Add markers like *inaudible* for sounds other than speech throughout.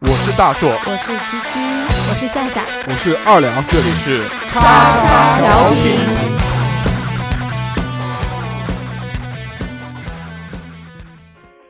我是大硕，我是居居，我是夏夏，我是二两，这里是叉叉调频。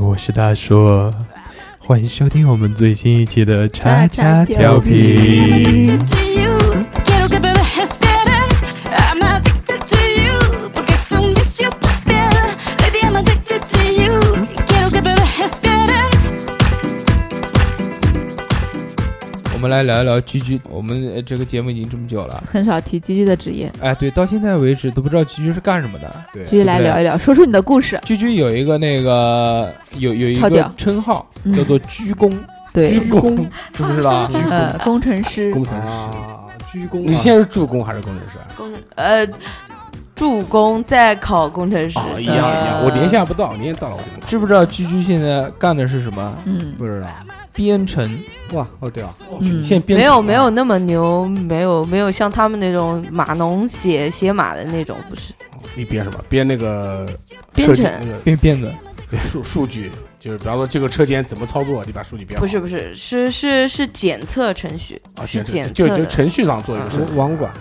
我是大硕，欢迎收听我们最新一期的叉叉调频。们来聊一聊居居，我们呃这个节目已经这么久了，很少提居居的职业，哎，对，到现在为止都不知道居居是干什么的。对居居来聊一聊，说出你的故事。居居有一个那个有有一个称号嗯叫做居工，对，居工知不知道？呃，工程师，工程师。啊，鞠躬啊。你现在是助攻还是工程师啊？工呃助攻在考工程师，哦，一样一样，我年下不到，年限到了我就。知不知道居居现在干的是什么？嗯不知道编程。哇，哦对啊，嗯，现在编没有没有那么牛，没有没有像他们那种码农写写码的那种，不是。你编什么？编那个编车程。那个编编的，数数据，就是比方说这个车间怎么操作，你把数据编好。不是不是是是是检测程序，啊，是检测就就程序上做一个设计，网管。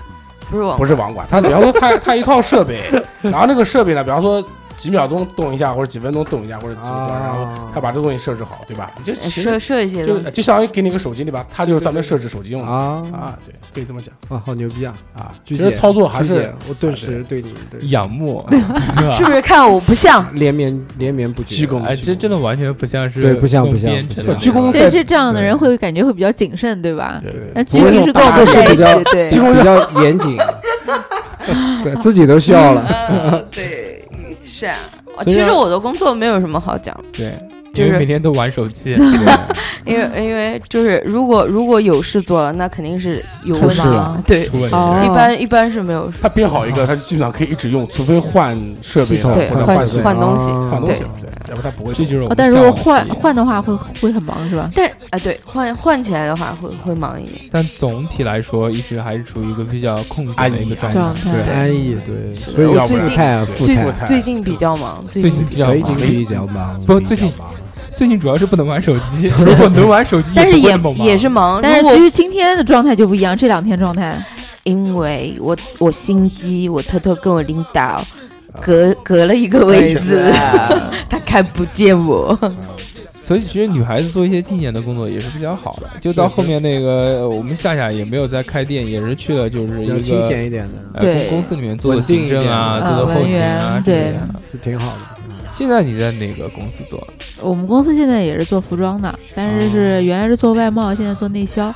不是网不是网管。他比方说他 *laughs* 他一套设备，然后那个设备呢，比方说几秒钟动一下，或者几分钟动一下，或者几个段，然后他把这东西设置好，对吧？你就设设一些就。就相当于给你个手机，对吧？他就是专门设置手机用的啊啊，对，可以这么讲啊，好牛逼啊！啊。其实操作还是我顿时对你对仰慕，*laughs* 是不是看我不像？*laughs* 连绵连绵不绝。鞠躬哎，这真的完全不像是对不像不像鞠躬这这这样的人会感觉会比较谨慎，对吧？对对那对居民是跟我们在一起，对鞠，躬比较 *laughs* 严谨，对自己都笑了。嗯，对，是啊。其实我的工作没有什么好讲，对，就是因为每天都玩手机。*laughs* 因为因为就是如果如果有事做了，那肯定是有问题。了，对，出问题哦。一般一般是没有事。他编好一个，他基本上可以一直用，除非换设备对换或者换换东西啊对。换东西，对，要不他不会这就是我们但如果换换的话，会会很忙，是吧？但啊，对，换换起来的话会会忙一点。但总体来说，一直还是处于一个比较空闲的一个状态。安逸对，所以我最近最态，最近比较忙，最最近比较最忙近比较忙。不最近忙最近主要是不能玩手机，*laughs* 如果能玩手机，但是也也是忙。但是如果居居今天的状态就不一样，这两天状态，因为我我心机，我偷偷跟我领导隔隔了一个位置，*laughs* 他看不见我。所以其实女孩子做一些清闲的工作也是比较好的。就到后面那个，呃我们夏夏也没有再开店，也是去了就是一个清闲一点的，呃对公公司里面做的行政啊，做的后勤啊对。是挺好的。现在你在哪个公司做？我们公司现在也是做服装的，但是是原来是做外贸，现在做内销。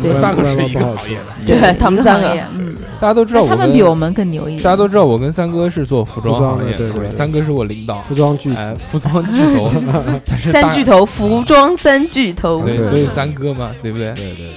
你们三个是一个行业的，对他们三个。嗯，大家都知道我跟他们比我们更牛一点。大家都知道我跟三哥是做服装行业的，对对对。三哥是我领导，服装巨服装巨头，*laughs* 三巨头，服装三巨头。对，所以三哥嘛，对不对？对对对，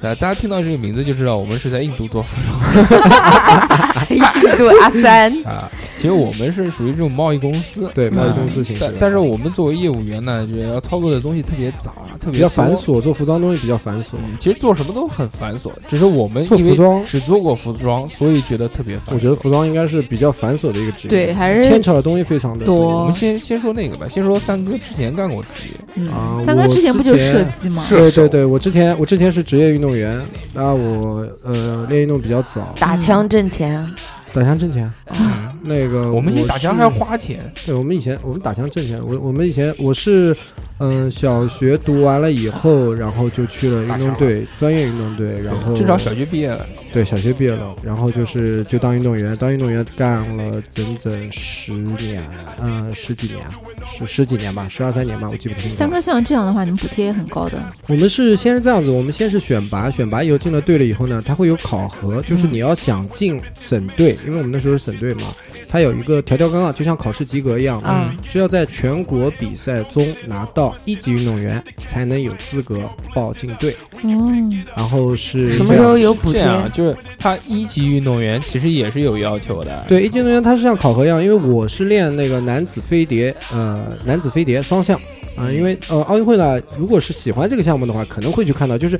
呃，大家听到这个名字就知道我们是在印度做服装。*laughs* *laughs* 印度阿三，啊，其实我们是属于这种贸易公司，对贸易嗯公司形式，但但是我们作为业务员呢，就要操作的东西特别杂，特别比较繁。琐，做服装东西比较繁琐。嗯，其实做什么都很繁琐，只是我们因为做服装。只做过服装，所以觉得特别繁琐。我觉得服装应该是比较繁琐的一个职业，对，还是牵扯的东西非常的多。我们先先说那个吧，先说三哥之前干过职业，啊嗯，三哥我之前不就是设计吗？对对对，我之前我之前是职业运动员，那我呃练运动比较早，打枪挣钱，打枪挣钱。嗯，那个我们以前打枪还要花钱，对，我们以前我们打枪挣钱，我我们以前我是，嗯、小学读完了以后，然后就去了运动队，专业运动队，然后至少小学毕业了。对小学毕业了，然后就是就当运动员，当运动员干了整整十年，嗯、十几年，十十几年吧，十二三年吧，我记不清楚。三哥像这样的话，你们补贴也很高的。我们是先是这样子，我们先是选拔，选拔以后进了队了以后呢，他会有考核，就是你要想进省队，因为我们那时候是省队嘛，他有一个条条杠杠，就像考试及格一样，嗯是要在全国比赛中拿到一级运动员才能有资格报进队。哦，然后是什么时候有补贴？这样，就是他一级运动员其实也是有要求的。对一级运动员，他是像考核一样，因为我是练那个男子飞碟，呃，男子飞碟双项。啊、因为呃，奥运会呢，如果是喜欢这个项目的话，可能会去看到，就是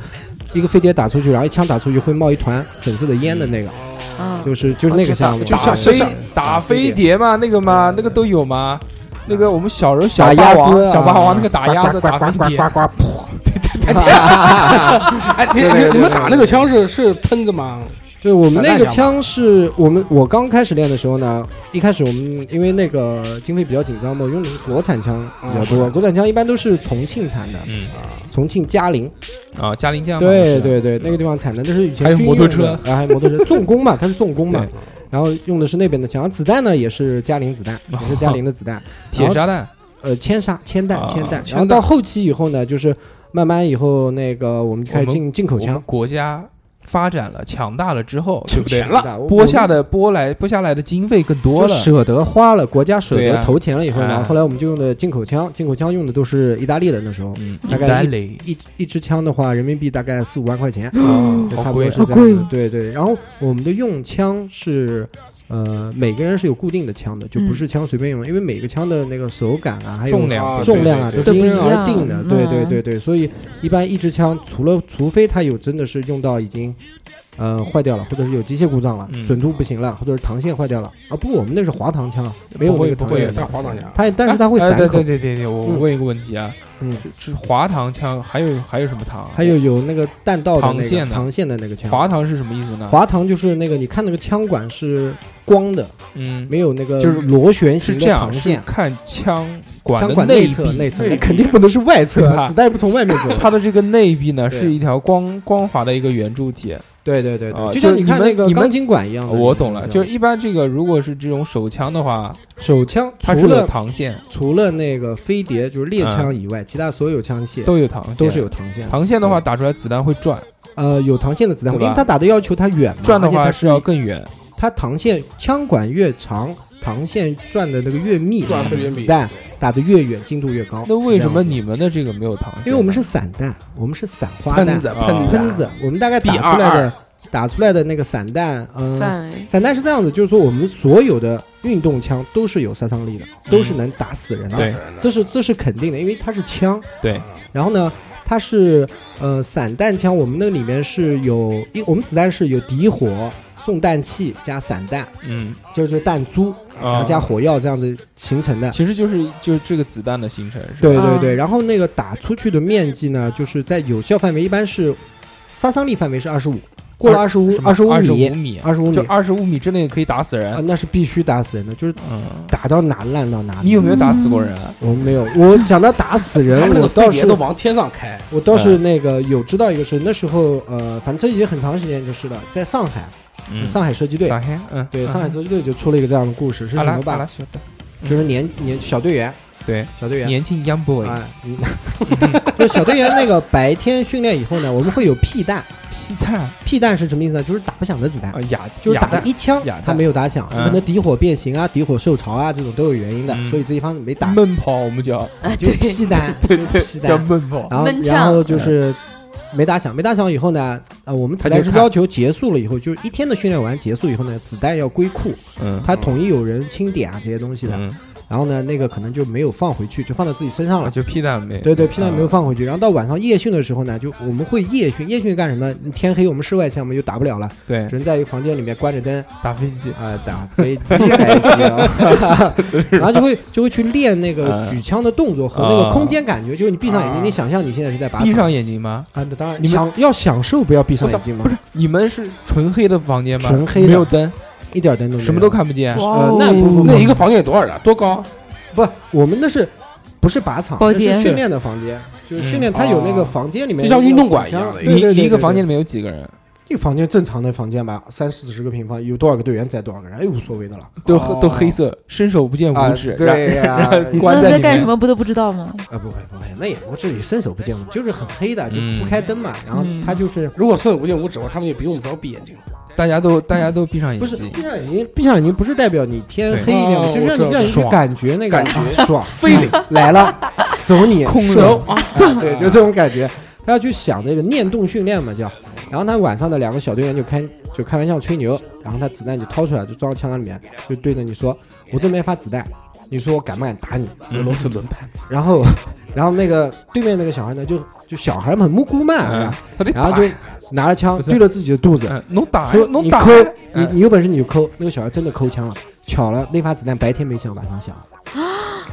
一个飞碟打出去，然后一枪打出去会冒一团粉色的烟的那个，嗯，就是就是那个项目，就像对飞打飞碟嘛，那个嘛，那个都有吗？那个我们小时候小鸭子霸王、啊小霸王那个打鸭子、打飞碟，呱呱 *laughs* *laughs* 哎，你对对对你们打那个枪是是喷子吗？对我们那个枪枪是我们我刚开始练的时候呢，一开始我们因为那个经费比较紧张嘛，用的是国产枪比较多，嗯国产枪一般都是重庆产的，嗯重庆嘉陵，啊，嘉陵江嘛，我对对对，那个地方产的，那是以前还有军用的摩托车啊，还有摩托车，重工嘛，它是重工嘛对，然后用的是那边的枪，子弹呢也是嘉陵子弹，也是嘉陵的子弹，*laughs* 铁砂弹，呃，铅砂、铅弹、啊铅弹，然后到后期以后呢，就是慢慢以后那个我们就开始进进口枪，国家发展了、强大了之后，对不对钱？了，拨下的拨来拨下来的经费更多了，舍得花了，国家舍得投钱了以后呢，哎后来我们就用的进口枪，进口枪用的都是意大利的，那时候嗯，大概意大利一一支枪的话，人民币大概四五万块钱，啊就差不多好贵是这样子。对对，然后我们的用枪是。呃，每个人是有固定的枪的，就不是枪随便用，因为每个枪的那个手感啊，还有重量啊重量啊，都是因人而定的。嗯对对对。对，所以一般一支枪，除了除非它有真的是用到已经呃坏掉了，或者是有机械故障了，嗯准度不行了，或者是膛线坏掉了啊。不，我们那是滑膛枪，没有那个膛线的对，它。滑膛枪，它但是它会哎对散口对，对对对，我嗯问一个问题啊，嗯，是是滑膛枪，还有还有什么膛？还有有那个弹道的那个膛线的膛线的那个枪。滑膛是什么意思呢？滑膛就是那个，你看那个枪管是光的，嗯，没有那个就是螺旋形的是这样，是膛线。看枪管的枪管内侧，内侧，肯定不能是外侧对吧啊，子弹不从外面走。它的这个内壁呢对是一条光光滑的一个圆柱体，对对对就像你看那个钢筋管一样。我懂了，就是一般这个如果是这种手枪的话，手枪除了膛线，除了那个飞碟就是猎枪以外，其他所有枪械都有膛线，都是有膛线。膛线的话，打出来子弹会转，呃，有膛线的子弹，因为它打的要求它远嘛，转的话是要更远。它膛线枪管越长，膛线转的那个越密，那个转的越密子弹打得越远，精度越高。那为什么你们的这个没有膛线呢？因为我们是散弹，我们是散花弹喷子啊喷喷子，我们大概打出来的打出来的那个散弹，嗯、范围。散弹是这样子，就是说我们所有的运动枪都是有杀伤力的，都是能打死人的，对打死人的。这是这是肯定的，因为它是枪。对，然后呢，它是呃散弹枪，我们那里面是有一我们子弹是有底火、送弹器加散弹，嗯。就是弹珠，然啊后加火药这样子形成的。其实就是就是这个子弹的形成，对对对，然后那个打出去的面积呢，就是在有效范围一般是杀伤力范围是二十五，过了二十五二十五25米，米，二十五米。就二十五米之内可以打死啊，人。那是必须打死人的，就是嗯，打到哪烂到哪。你有没有打死过人啊？我没有，我讲到打死人我倒是往天上开，我倒是那个有知道一个事，那时候呃，反正这已经很长时间就是了，在上海，嗯，上海射击队，上海，嗯，对，嗯。上海射击队就出了一个这样的故事，是什么吧？就是年年小队员，对，小队员。年轻 young boy，哎，嗯就 *laughs* 小队员那个白天训练以后呢，我们会有屁弹。屁弹。屁弹是什么意思呢？就是打不响的子弹。啊，，哑就是打了一枪哑弹，它没有打响，嗯。可能底火变形啊、底火受潮啊，这种都有原因的，嗯。所以这一方没打，闷炮，我们叫，啊，就屁弹，对对，就是屁弹。叫闷炮。然后然后就是没打响，没打响以后呢，呃，我们子弹是要求结束了以后，就是一天的训练完结束以后呢，子弹要归库，嗯。他统一有人清点啊这些东西的。嗯，然后呢，那个可能就没有放回去，就放在自己身上了。啊就屁蛋没，对对，屁蛋没有啊放回去。然后到晚上夜训的时候呢，就我们会夜训，夜训干什么？天黑我们室外项目就打不了了，对。只能在一个房间里面关着灯，打飞机，啊、打飞机还行，*laughs* 然后就会就会去练那个嗯。举枪的动作和那个空间感觉，就是你闭上眼睛，啊。你想象你现在是在闭上眼睛吗？啊，那当然你想要享受，不要闭上眼睛吗不，是，你们是纯黑的房间吗？纯黑的。没有灯，一点灯都没有，什么都看不见。呃，那不不不那一个房间有多少人啊？多高？不，我们那是不是靶场？包间训练的房间，就是训练，嗯它有那个哦房间里面就像运动馆一样的一个房间里面有几个人？一个房间正常的房间吧，三四十个平方，有多少个队员在多少个人，哎，无所谓的了。都哦都黑色，伸手不见五指。对呀，那在干什么不都不知道吗？啊，不会不会，那也不至于伸手不见五指，就是很黑的，就嗯不开灯嘛。然后嗯他就是如果伸手不见五指的话，他们也比我们早闭眼睛。大家都大家都闭上眼睛。不是，闭上眼睛，闭上眼睛不是代表你天黑一点，就是让你让你去感觉那个感觉啊爽。feeling 来了，走你空手 *laughs* 对，就这种感觉。他要去想这个念动训练嘛，叫。然后他晚上的两个小队员就开就开玩笑吹牛，然后他子弹就掏出来，就装到枪膛里面，就对着你说：“我这边发子弹，你说我敢不敢打你？”俄罗斯轮盘，然后，然后那个对面那个小孩呢，就就小孩们很无辜嘛，是嗯吧，他得然后就拿了枪对着自己的肚子，嗯，能打说能打你抠，你嗯你有本事你就抠。那个小孩真的抠枪了，巧了，那发子弹白天没响，晚上响，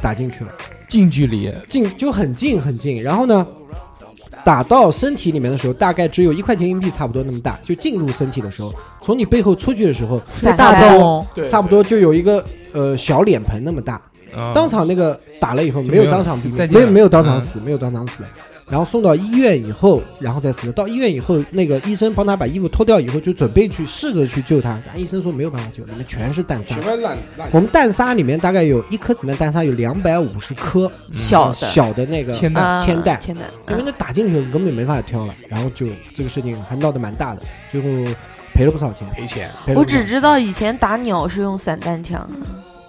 打进去了，近距离，近就很近很近。然后呢，打到身体里面的时候，大概只有一块钱硬币差不多那么大，就进入身体的时候，从你背后出去的时候，那个大散开洞，对，差不多就有一个呃小脸盆那么大。啊当场那个打了以后没有当场没有没有当场嗯死，没有当场死，然后送到医院以后，然后再死的。到医院以后，那个医生帮他把衣服脱掉以后，就准备去试着去救他，但医生说没有办法救，里面全是弹沙。我们弹沙里面大概有一颗子弹弹沙有两百五十颗小的。小的那个，铅弹。啊铅弹。铅弹，因为那打进去根本没法挑了，然后就这个事情还闹得蛮大的，最后赔了不少钱。赔钱，我只知道以前打鸟是用散弹枪，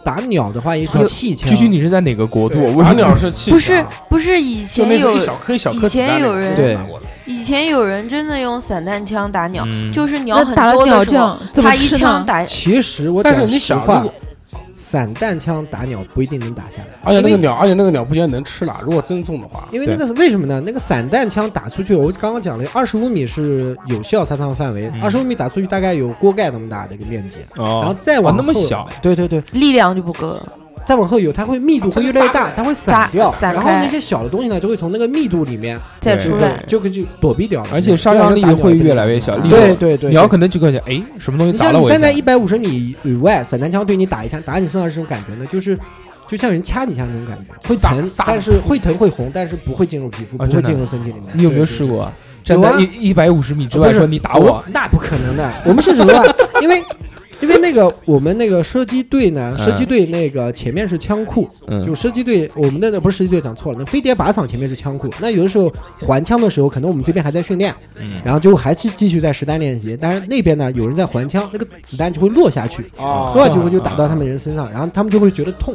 打鸟的话也是有气枪，居居你是在哪个国度？打鸟是气枪。不是不是以前有一小颗一小颗以前有人对。打过的以前有人真的用散弹枪打鸟，嗯。就是鸟很那打了多的时候鸟这样，怎么他一？枪打其实我但是讲实你想，话如果，散弹枪打鸟不一定能打下来，而且那个鸟，而且那个鸟不见得能吃了。如果真中的话，因为那个是为什么呢？那个散弹枪打出去，我刚刚讲了，二十五米是有效杀伤范围，嗯二十五米打出去大概有锅盖那么大的一个面积，哦，然后再往那么小，对对对，力量就不够了。再往后有，它会密度会越来越大，它会散掉，然后那些小的东西呢，就会从那个密度里面再出来，就可以就躲避掉，而且杀伤力会越来越小。对对对对，鸟可能就感觉哎，什么东西你像你打了我？站在一百五十米以外，散弹枪对你打一枪，打你身上是什么感觉呢？就是就像人掐你一下那种感觉，会疼，但是会疼会红，但是不会进入皮肤，不会进入身体里面。你有没有试？过？站在一一百五十米之外说你打我，那不可能的。我们是什么？因为因为那个我们那个射击队呢，嗯射击队那个前面是枪库，嗯就射击队我们的那不是射击队讲错了，那飞碟靶场前面是枪库。那有的时候还枪的时候，可能我们这边还在训练，嗯然后就还是继续在实弹练习。但是那边呢，有人在还枪，那个子弹就会落下去，哦落下去会就打到他们人身上，然后他们就会觉得痛，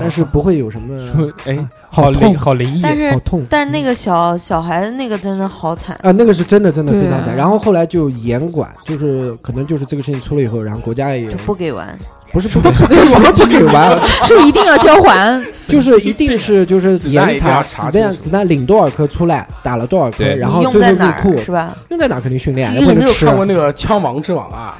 但是不会有什么说哎，好好灵痛好灵异，但是好痛。但是那个小小孩子那个真的好惨，啊，那个是真的，真的非常惨。然后后来就严管，就是可能就是这个事情出了以后，然后国家也就不给玩。不是不给什么不给玩，*laughs* 是一定要交还，*laughs* 就是一定是就是子弹严查子弹子弹领多少颗出来，打了多少颗，然后用在哪后入库儿是吧？用在哪肯定训练，你有没有也不能吃看过那个《枪王之王》啊？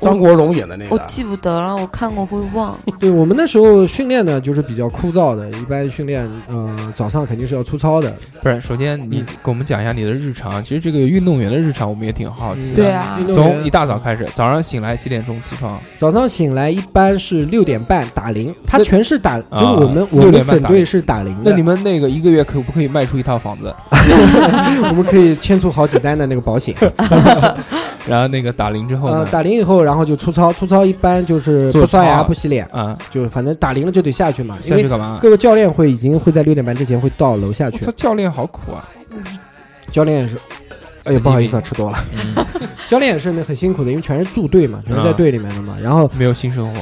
张国荣演的那个，我记不得了，我看过会忘。对我们那时候训练呢，就是比较枯燥的，一般训练呃早上肯定是要粗糙的，不是，首先你给我们讲一下你的日常。其实这个运动员的日常我们也挺好奇的。对啊运动从一大早开始，早上醒来几点钟起床？早上醒来一般是六点半打铃，他全是打，就是啊我们我们省队是打铃的那你，们那个一个月可不可以卖出一套房子？*laughs* 我们可以签出好几单的那个保险。*laughs* 然后那个打铃之后呃，呢？打铃以后，然后就出操，出操一般就是不刷牙不洗脸，啊，就反正打铃了就得下去嘛，因为下去干嘛？各个教练会已经会在六点半之前会到楼下去，，教练好苦啊！教练也是。哎呀，不好意思啊，吃多了。嗯，*laughs* 教练也是那很辛苦的，因为全是驻队嘛，全是在啊队里面的嘛。然后没有性生活，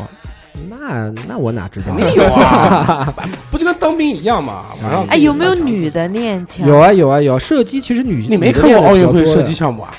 那那那我哪知道？没有啊，*laughs* 不就跟当兵一样嘛？晚上哎，有没有女的练枪？有啊有啊有，射击其实女你没看过奥运会射击项目啊？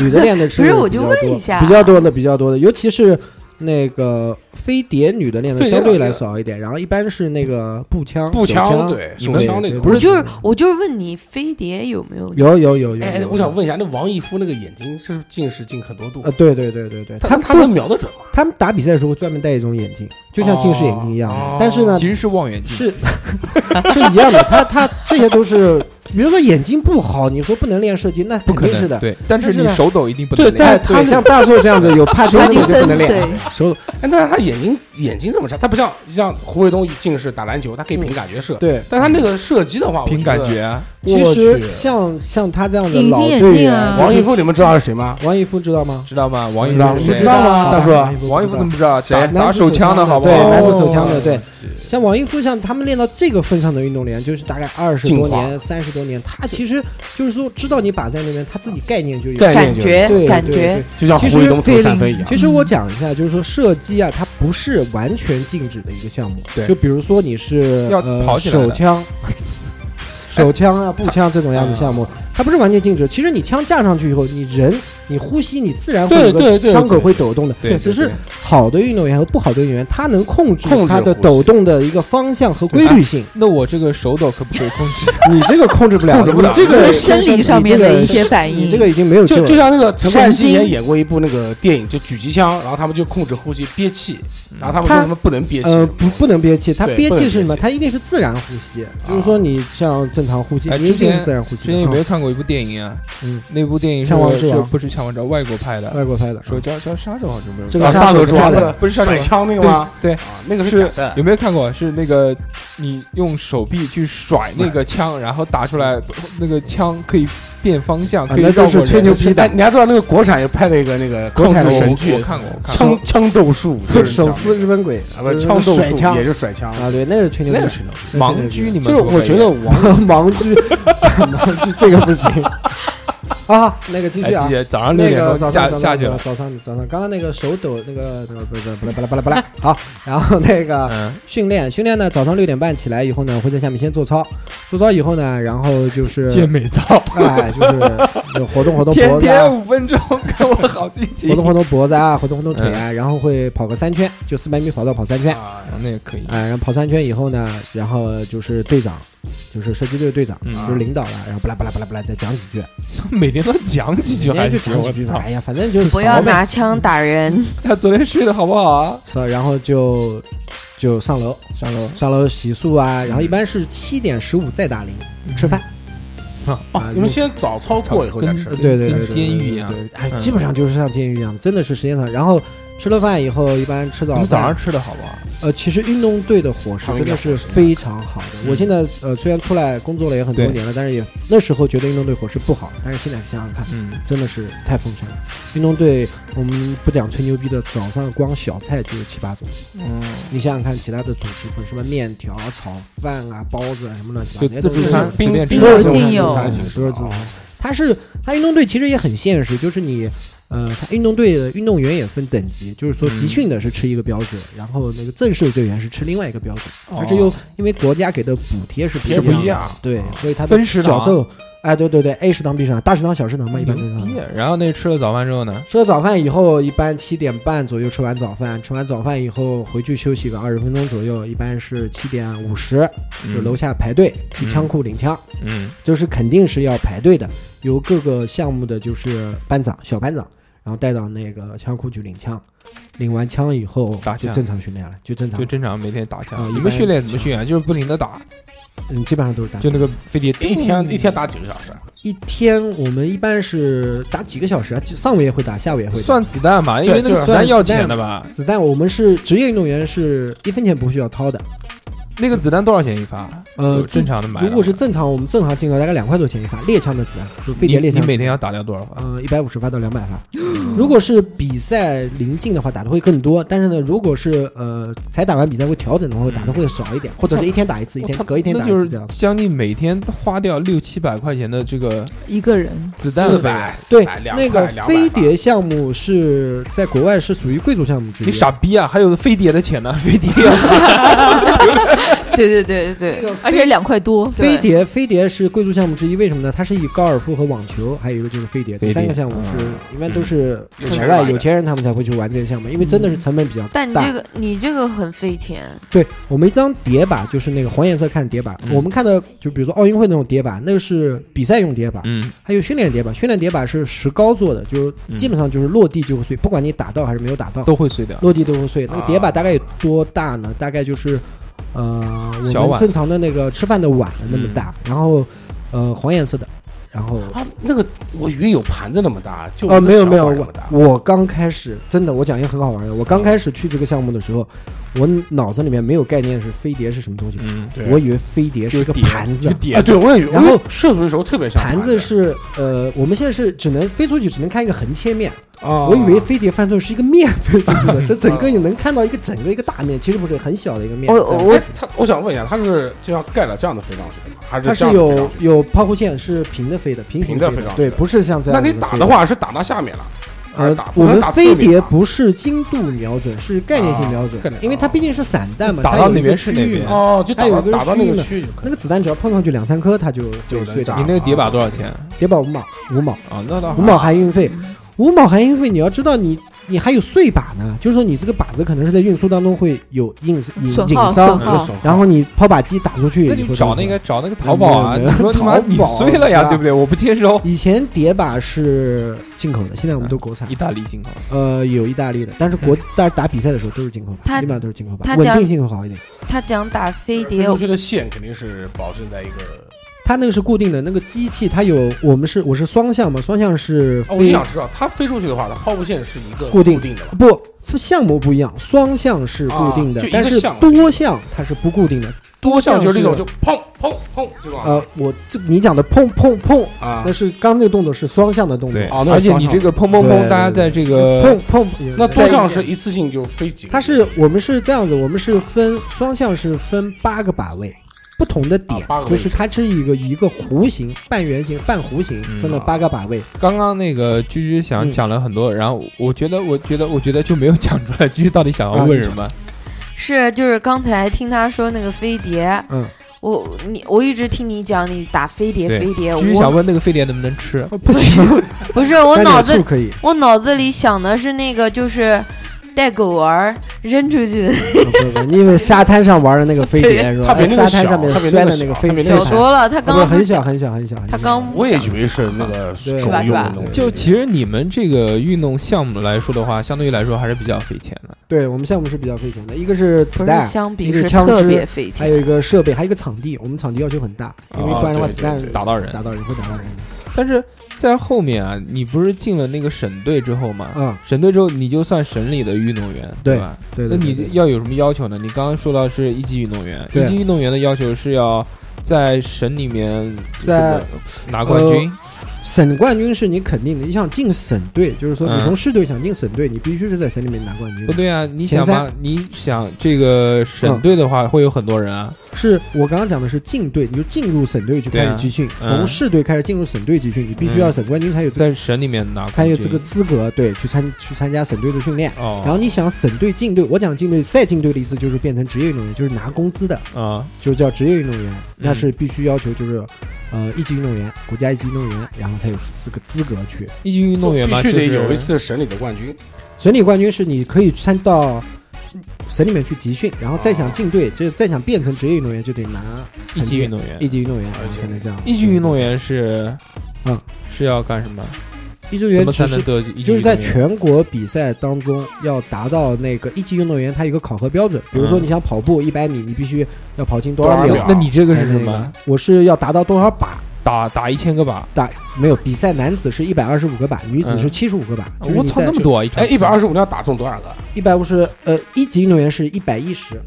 女的练的 *laughs* 是不是我就比较多问一下比较多的比较多的，尤其是那个飞碟女的练的相对来那个少一点，然后一般是那个步枪、步枪对手枪那种不是我就是我就是问你，飞碟有没有？有有有有，哎，我想问一下，那王义夫那个眼睛是不是近视近很多度呃，？对对对对对，他他他能瞄得准吗？他们打比赛的时候专门戴一种眼镜，就像近视眼镜一样但是呢其实是望远镜。是 *laughs* 是一样的，他他这些都是，比如说眼睛不好，你说不能练射击，那不可能肯定是的。对，但是你手抖一定不能对练。但他对像大硕这样子有帕金森就不能练。对，手，*laughs* 哎，但是他眼睛眼睛这么差，他不像像胡卫东近视打篮球，他可以凭感觉射，对，但他那个射击的话，凭。感觉其实像像他这样的老队员，啊王义夫，你们知道是谁吗？王义夫知道吗？知道吗？王一夫是谁知道吗？好大叔，王一夫怎么不知道？谁打打手枪的好不好？对，男子哦手枪的，对。像王一夫，像他们练到这个份上的运动员，就是大概二十多年、三十多年，他其实就是说知道你把在那边，他自己概念就有。感觉感觉对就像胡卫东投三分一样。其实我讲一下，就是说射击啊，它不是完全禁止的一个项目。对就比如说你是要呃跑起来手枪、*laughs* 手枪啊、步枪这种样子项目，它不是完全禁止。其实你枪架上去以后，你人你呼吸，你自然会有个对对对枪口会抖动的。对，只是好的运动员和不好的运动员，他能控制控制他的抖动的一个方向和规律性。那我这个手抖可不可以控制？*laughs* 你这个控制不了，控制不了你这个就是生理上面的一些反应。你这个已经没有救了。就就像那个陈冠希也演过一部那个电影，就狙击枪，然后他们就控制呼吸憋气，然后他们说什么不能憋气，呃，不不能憋气，它憋气是什么？不能憋气它一定是自然呼吸，就是说你像正常呼吸，一定之前是自然呼吸的。之前有没啊有看过一部电影啊？嗯，那部电影是枪王之王是不是枪王之王？外国拍的，外国拍的？说叫叫杀手好像没有？这个啊杀手之王不是杀手甩枪那个吗？对，啊，那个是假的有。没有看过？是那个你用手臂去甩那个枪，*laughs* 然后打出来，那个枪可以变方向，可以啊那都是绕过吹牛逼的哎，你还知道那个国产也拍了一个那个国产的神剧我，看过，我看过枪枪斗术，就是手撕日本鬼啊，不是枪斗术甩枪也是甩枪，啊，对，那是吹牛逼那是吹牛盲狙，你们就是我觉得王 *laughs* 盲狙，*laughs* 盲狙这个不行 *laughs* 啊。那个继续啊。早上六那个点钟下下去了，早上早上刚刚那个手抖那个那个不是不是巴拉巴拉巴拉好，然后那个嗯，训练训练呢，早上六点半起来以后呢，会在下面先做操，做操以后呢，然后就是 *laughs* 健美操，哎，就是活动活动 *laughs* 脖子天天，五分钟，跟我好心情。活动活动脖子啊，活动活动腿啊，然后会跑个三圈，就四百米跑道跑三圈，啊哦那也可以，哎，然后跑三圈以后呢，然后就是队长，就是射击队队长，嗯就是领导了，然后巴拉巴拉巴拉巴拉再讲几句，每天都讲几句 *laughs* 还几句吧，操！哎呀，反正就是不要拿枪打人。*laughs* 他昨天睡得好不好啊？是，然后就就上楼上楼上楼洗漱啊，然后一般是七点十五再打铃吃饭，哦啊，你们先早操过以后再吃。对对对，跟监狱一样哎，嗯基本上就是像监狱一样，真的是时间长。然后吃了饭以后，一般吃早饭。你早上吃的好不好？呃，其实运动队的伙食真的是非常好的。嗯我现在呃虽然出来工作了也很多年了，但是也那时候觉得运动队伙食不好，但是现在想想看，嗯，真的是太丰盛了。运动队我们不讲吹牛逼的，早上光小菜就有七八种。嗯，你想想看，其他的主食粉什么面条、炒饭啊、包子啊，什么乱七八糟，就自助餐随冰便吃应有都有自助餐都是自助餐啊它是它运动队其实也很现实，就是你呃，他运动队的运动员也分等级，就是说嗯集训的是吃一个标准，然后那个正式队员是吃另外一个标准，哦。而且又因为国家给的补贴是不一的样，对，所以他的分食堂。哎，对对对，A 食堂、B 食堂，大食堂、小食堂嘛，一般都是。然后那吃了早饭之后呢？吃了早饭以后，一般七点半左右吃完早饭，吃完早饭以后回去休息个二十分钟左右，一般是七点五十，就楼下排队去枪库领枪，嗯，就是肯定是要排队的，由各个项目的就是班长、小班长，然后带到那个枪库去领枪，领完枪以后打枪就正常训练了，就正常就，正常每天打啊枪。一般你们训练怎么训啊？就是不停的打，嗯，基本上都是打就那个飞碟一天一天打几个小时？啊一天我们一般是打几个小时啊，上午也会打，下午也会打。算子弹嘛，因为那个就是子弹要钱的吧？子弹，我们是职业运动员，是一分钱不需要掏的，那个子弹多少钱一发？呃正常的买的。如果是正常，我们正常进口大概两块多钱一发，猎枪的子弹，就飞碟猎枪。你你每天要打掉多少发？呃一百五十发到两百发。*gasps* 如果是比赛临近的话，打的会更多。但是呢，如果是呃才打完比赛会调整的话，会打的会少一点，或者是一天打一次，一天隔一天打就一次这样是。将近每天花掉六七百块钱的这个一个人子弹费。四百对那个飞碟项目是在国外是属于贵族项目之一。你傻逼啊！还有飞碟的钱呢，飞碟要钱。*laughs* *laughs* 对对对对对，而且两块多，飞碟，飞碟是贵族项目之一，为什么呢？它是以高尔夫和网球，还有一个就是飞碟，这三个项目是一般都是有海外钱人有钱人他们才会去玩这个项目，因为真的是成本比较大。但你这个你这个很费钱，对我们一张碟靶就是那个黄颜色看碟靶，嗯。我们看的就比如说奥运会那种碟靶，那个是比赛用碟靶，嗯，还有训练碟靶，训练碟靶是石膏做的，就基本上就是落地就会碎，不管你打到还是没有打到，都会碎掉。落地都会碎。那个碟啊靶大概有多大呢？大概就是，呃，我们正常的那个吃饭的碗的那么大，然后，呃，黄颜色的，然后。啊，那个我以为有盘子那么大，就呃，一个小没有没有，我我刚开始真的，我讲一个很好玩的，我刚开始去这个项目的时候，我脑子里面没有概念是飞碟是什么东西，嗯，对。我以为飞碟是一个盘子啊，对我也以为，然后射出去的时候特别像盘子。是呃，我们现在是只能飞出去，只能看一个横切面，啊，我以为飞碟翻出去是一个面飞出去的，*laughs* 是整个你能看到一个整个一个大面，其实不是很小的一个面。我我哎他，我想问一下，他是就像盖了这样的飞上去的吗？还是它是这样飞有上去有抛物线是平的飞的，平行平的飞对，飞上去的不是像这样那你打的话是打到下面了，还呃是打，我们飞碟不是精度瞄准，是概念性瞄准啊，因为它毕竟是散弹嘛，打到哪边是区域嘛哪边哦，就打到打到那个区域那个子弹只要碰上去两三颗，它就就碎炸你。那个碟靶多少钱？碟把五毛，五毛，啊，那倒五毛含运费，五毛含运费，你要知道你你还有碎把呢，就是说你这个靶子可能是在运输当中会有硬引损伤 *laughs* 然后你抛靶机打出去，那你找那个找那个淘宝啊，你说他妈你淘宝碎了呀，对不对？我不接收。以前碟靶是进口的，现在我们都国产意。大利进口，呃，有意大利的，但是国但是打比赛的时候都是进口基本上都是进口稳定性会好一点。他讲打飞飞碟出，去的线肯定是保证在一个。它那个是固定的，那个机器它有，我们是我是双向嘛，双向是哦，我就飞想知道，它飞出去的话，它抛物线是一个固定定的。吧？不项目不一样，双向是固定的啊就，一个但是项多项它是不固定的。多项就是那种就砰砰砰这种啊呃，我这你讲的砰砰砰，啊。那，是刚刚那个动作是双向的动作。对，，哦那而且你这个砰砰对砰，大家在这个砰砰，那多项是一次性就飞几个？它是我们是这样子，我们是分双向是分八个把位，不同的点就是它是一个一个弧形、半圆形、半弧形嗯。分了八个把位。刚刚那个居居想嗯讲了很多，然后我觉得，我觉得，我觉得就没有讲出来，居居到底想要问什么？是就是刚才听他说那个飞碟，嗯，我你我一直听你讲你打飞碟飞碟，居居想问那个飞碟能不能吃？不行，不是我脑子醋可以，我脑子里想的是那个就是带狗玩扔出去的，啊 *laughs* 不不，你以为沙滩上玩的那个飞碟是吧？它比那个沙滩上面小它比那摔的那个飞碟小多了。他啊不刚很小很小很小，它刚我也以为是那个对手是吧是吧用的东西，就其实你们这个运动项目来说的话，相对于来说还是比较费钱的。对我们项目是比较费钱的，一个是子弹，一个是枪支别费钱，还有一个设备，还有一个场地，我们场地要求很大，因为啊不然的话子弹打到人打到人会打到人的。但是在后面啊，你不是进了那个省队之后嘛？嗯，省队之后你就算省里的运动员，对吧？对那你要有什么要求呢？你刚刚说到是一级运动员，一级运动员的要求是要在省里面在拿冠军，省冠军是你肯定的，你想进省队，就是说你嗯从市队想进省队，你必须是在省里面拿冠军不。对啊？你想嘛，你想这个省队的话，会有很多人啊。是我刚刚讲的是进队，你就进入省队就开始集训，嗯从市队开始进入省队集训，你必须要省冠军才有这在省里面拿才有这个资格，对，去参去参加省队的训练。哦，然后你想省队进队，我讲进队再进队的意思就是变成职业运动员，就是拿工资的，啊，就叫职业运动员，嗯那是必须要求就是，呃，一级运动员，国家一级运动员，然后才有这个资格去。一级运动员嘛，必须得有一次省里的冠军，省里冠军是你可以参到省里面去集训，然后再想进队，就再想变成职业运动员就得拿一级运动员一。级运动员才能这样。一级运动员是，嗯，是要干什么？一级运动员只是？就是在全国比赛当中要达到那个一级运动员他有一个考核标准，比如说嗯你想跑步一百米，你必须要跑进多少秒？那你这个是什么？我是要达到多少把？打打一千个靶？打没有比赛，男子是一百二十五个靶，女子是嗯七十五个靶。我操，那么多哎，一百二十五你要打中多少个？一百五十，呃，一级运动员是一百一十，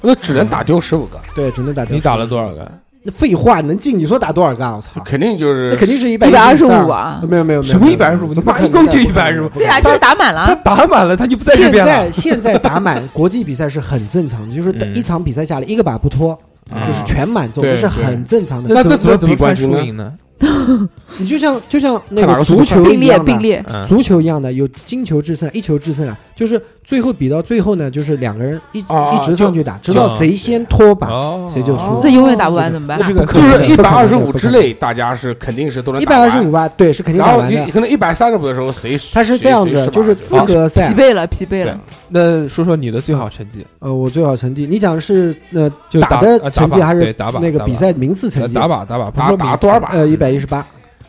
那只能打丢十五个，对，只能打丢。你打了多少个？那废话，能进？你说打多少个啊？我操！肯定就是那肯定是一百二十五啊没有没有没有，什么一百二十五怎么可能一共就不可能125不可能对啊，就是打满了他。打满了，他就不在这现边了在。现在打满国际比赛是很正常的，就是嗯一场比赛下来一个把不脱，啊就是全满中，对这是很正常的。那怎么怎么怎么判比冠军输赢呢？*laughs* 你就像就像那个足球并列一样的，并列，嗯，足球一样的，有金球制胜、一球制胜啊，就是最后比到最后呢，就是两个人一啊一直上去打，直到谁先脱把，哦谁就输那永远打不完怎么办那？这个可能就是一百二十五之内，大家是肯定是都能一百二十五吧，对，是肯定打完的。你可能一百三十五的时候谁？他是这样子，就是资格赛疲，惫了，疲惫了。那说说你的最好成绩，呃，我最好成绩，你讲是呃就打的成绩还是那个比赛名次成呃绩？打靶打靶，打打多少把？呃，一百一十八，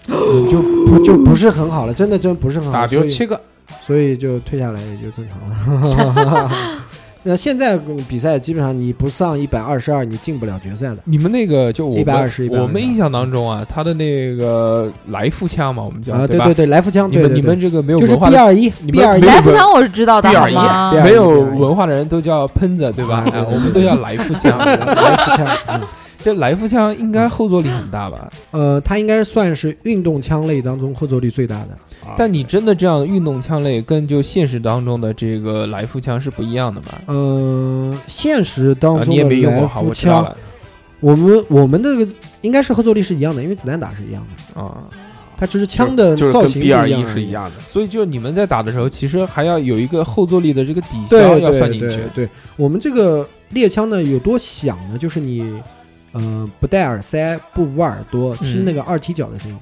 嗯就不就不是很好了，真的真不是很好，打丢七个，所以就退下来也就正常了。*laughs* 那现在比赛基本上你不上一百二十二，你进不了决赛的。你们那个就我们120 120我们印象当中啊，他的那个来复枪嘛，我们叫啊，对对？对，来福枪，你们你们这个没有就是文化 B 的二一，B 二一来福枪我是知道的，B 二一没有文化的人都叫喷子，对吧？我们都叫来复枪。*laughs* 来福枪，嗯这来复枪应该后坐力很大吧？呃，它应该算是运动枪类当中后坐力最大的。啊但你真的这样运动枪类跟就现实当中的这个来复枪是不一样的嘛？呃，现实当啊，中的你也没用过，来好，福枪，我们我们这个应该是后坐力是一样的，因为子弹打是一样的，啊。它只是枪的就是跟造型而已。是一样的。所以就你们在打的时候，其实还要有一个后坐力的这个抵消要算进去对对。对，我们这个猎枪呢有多响呢？就是你，呃，不戴耳塞，不捂耳朵，听嗯那个二踢脚的声音，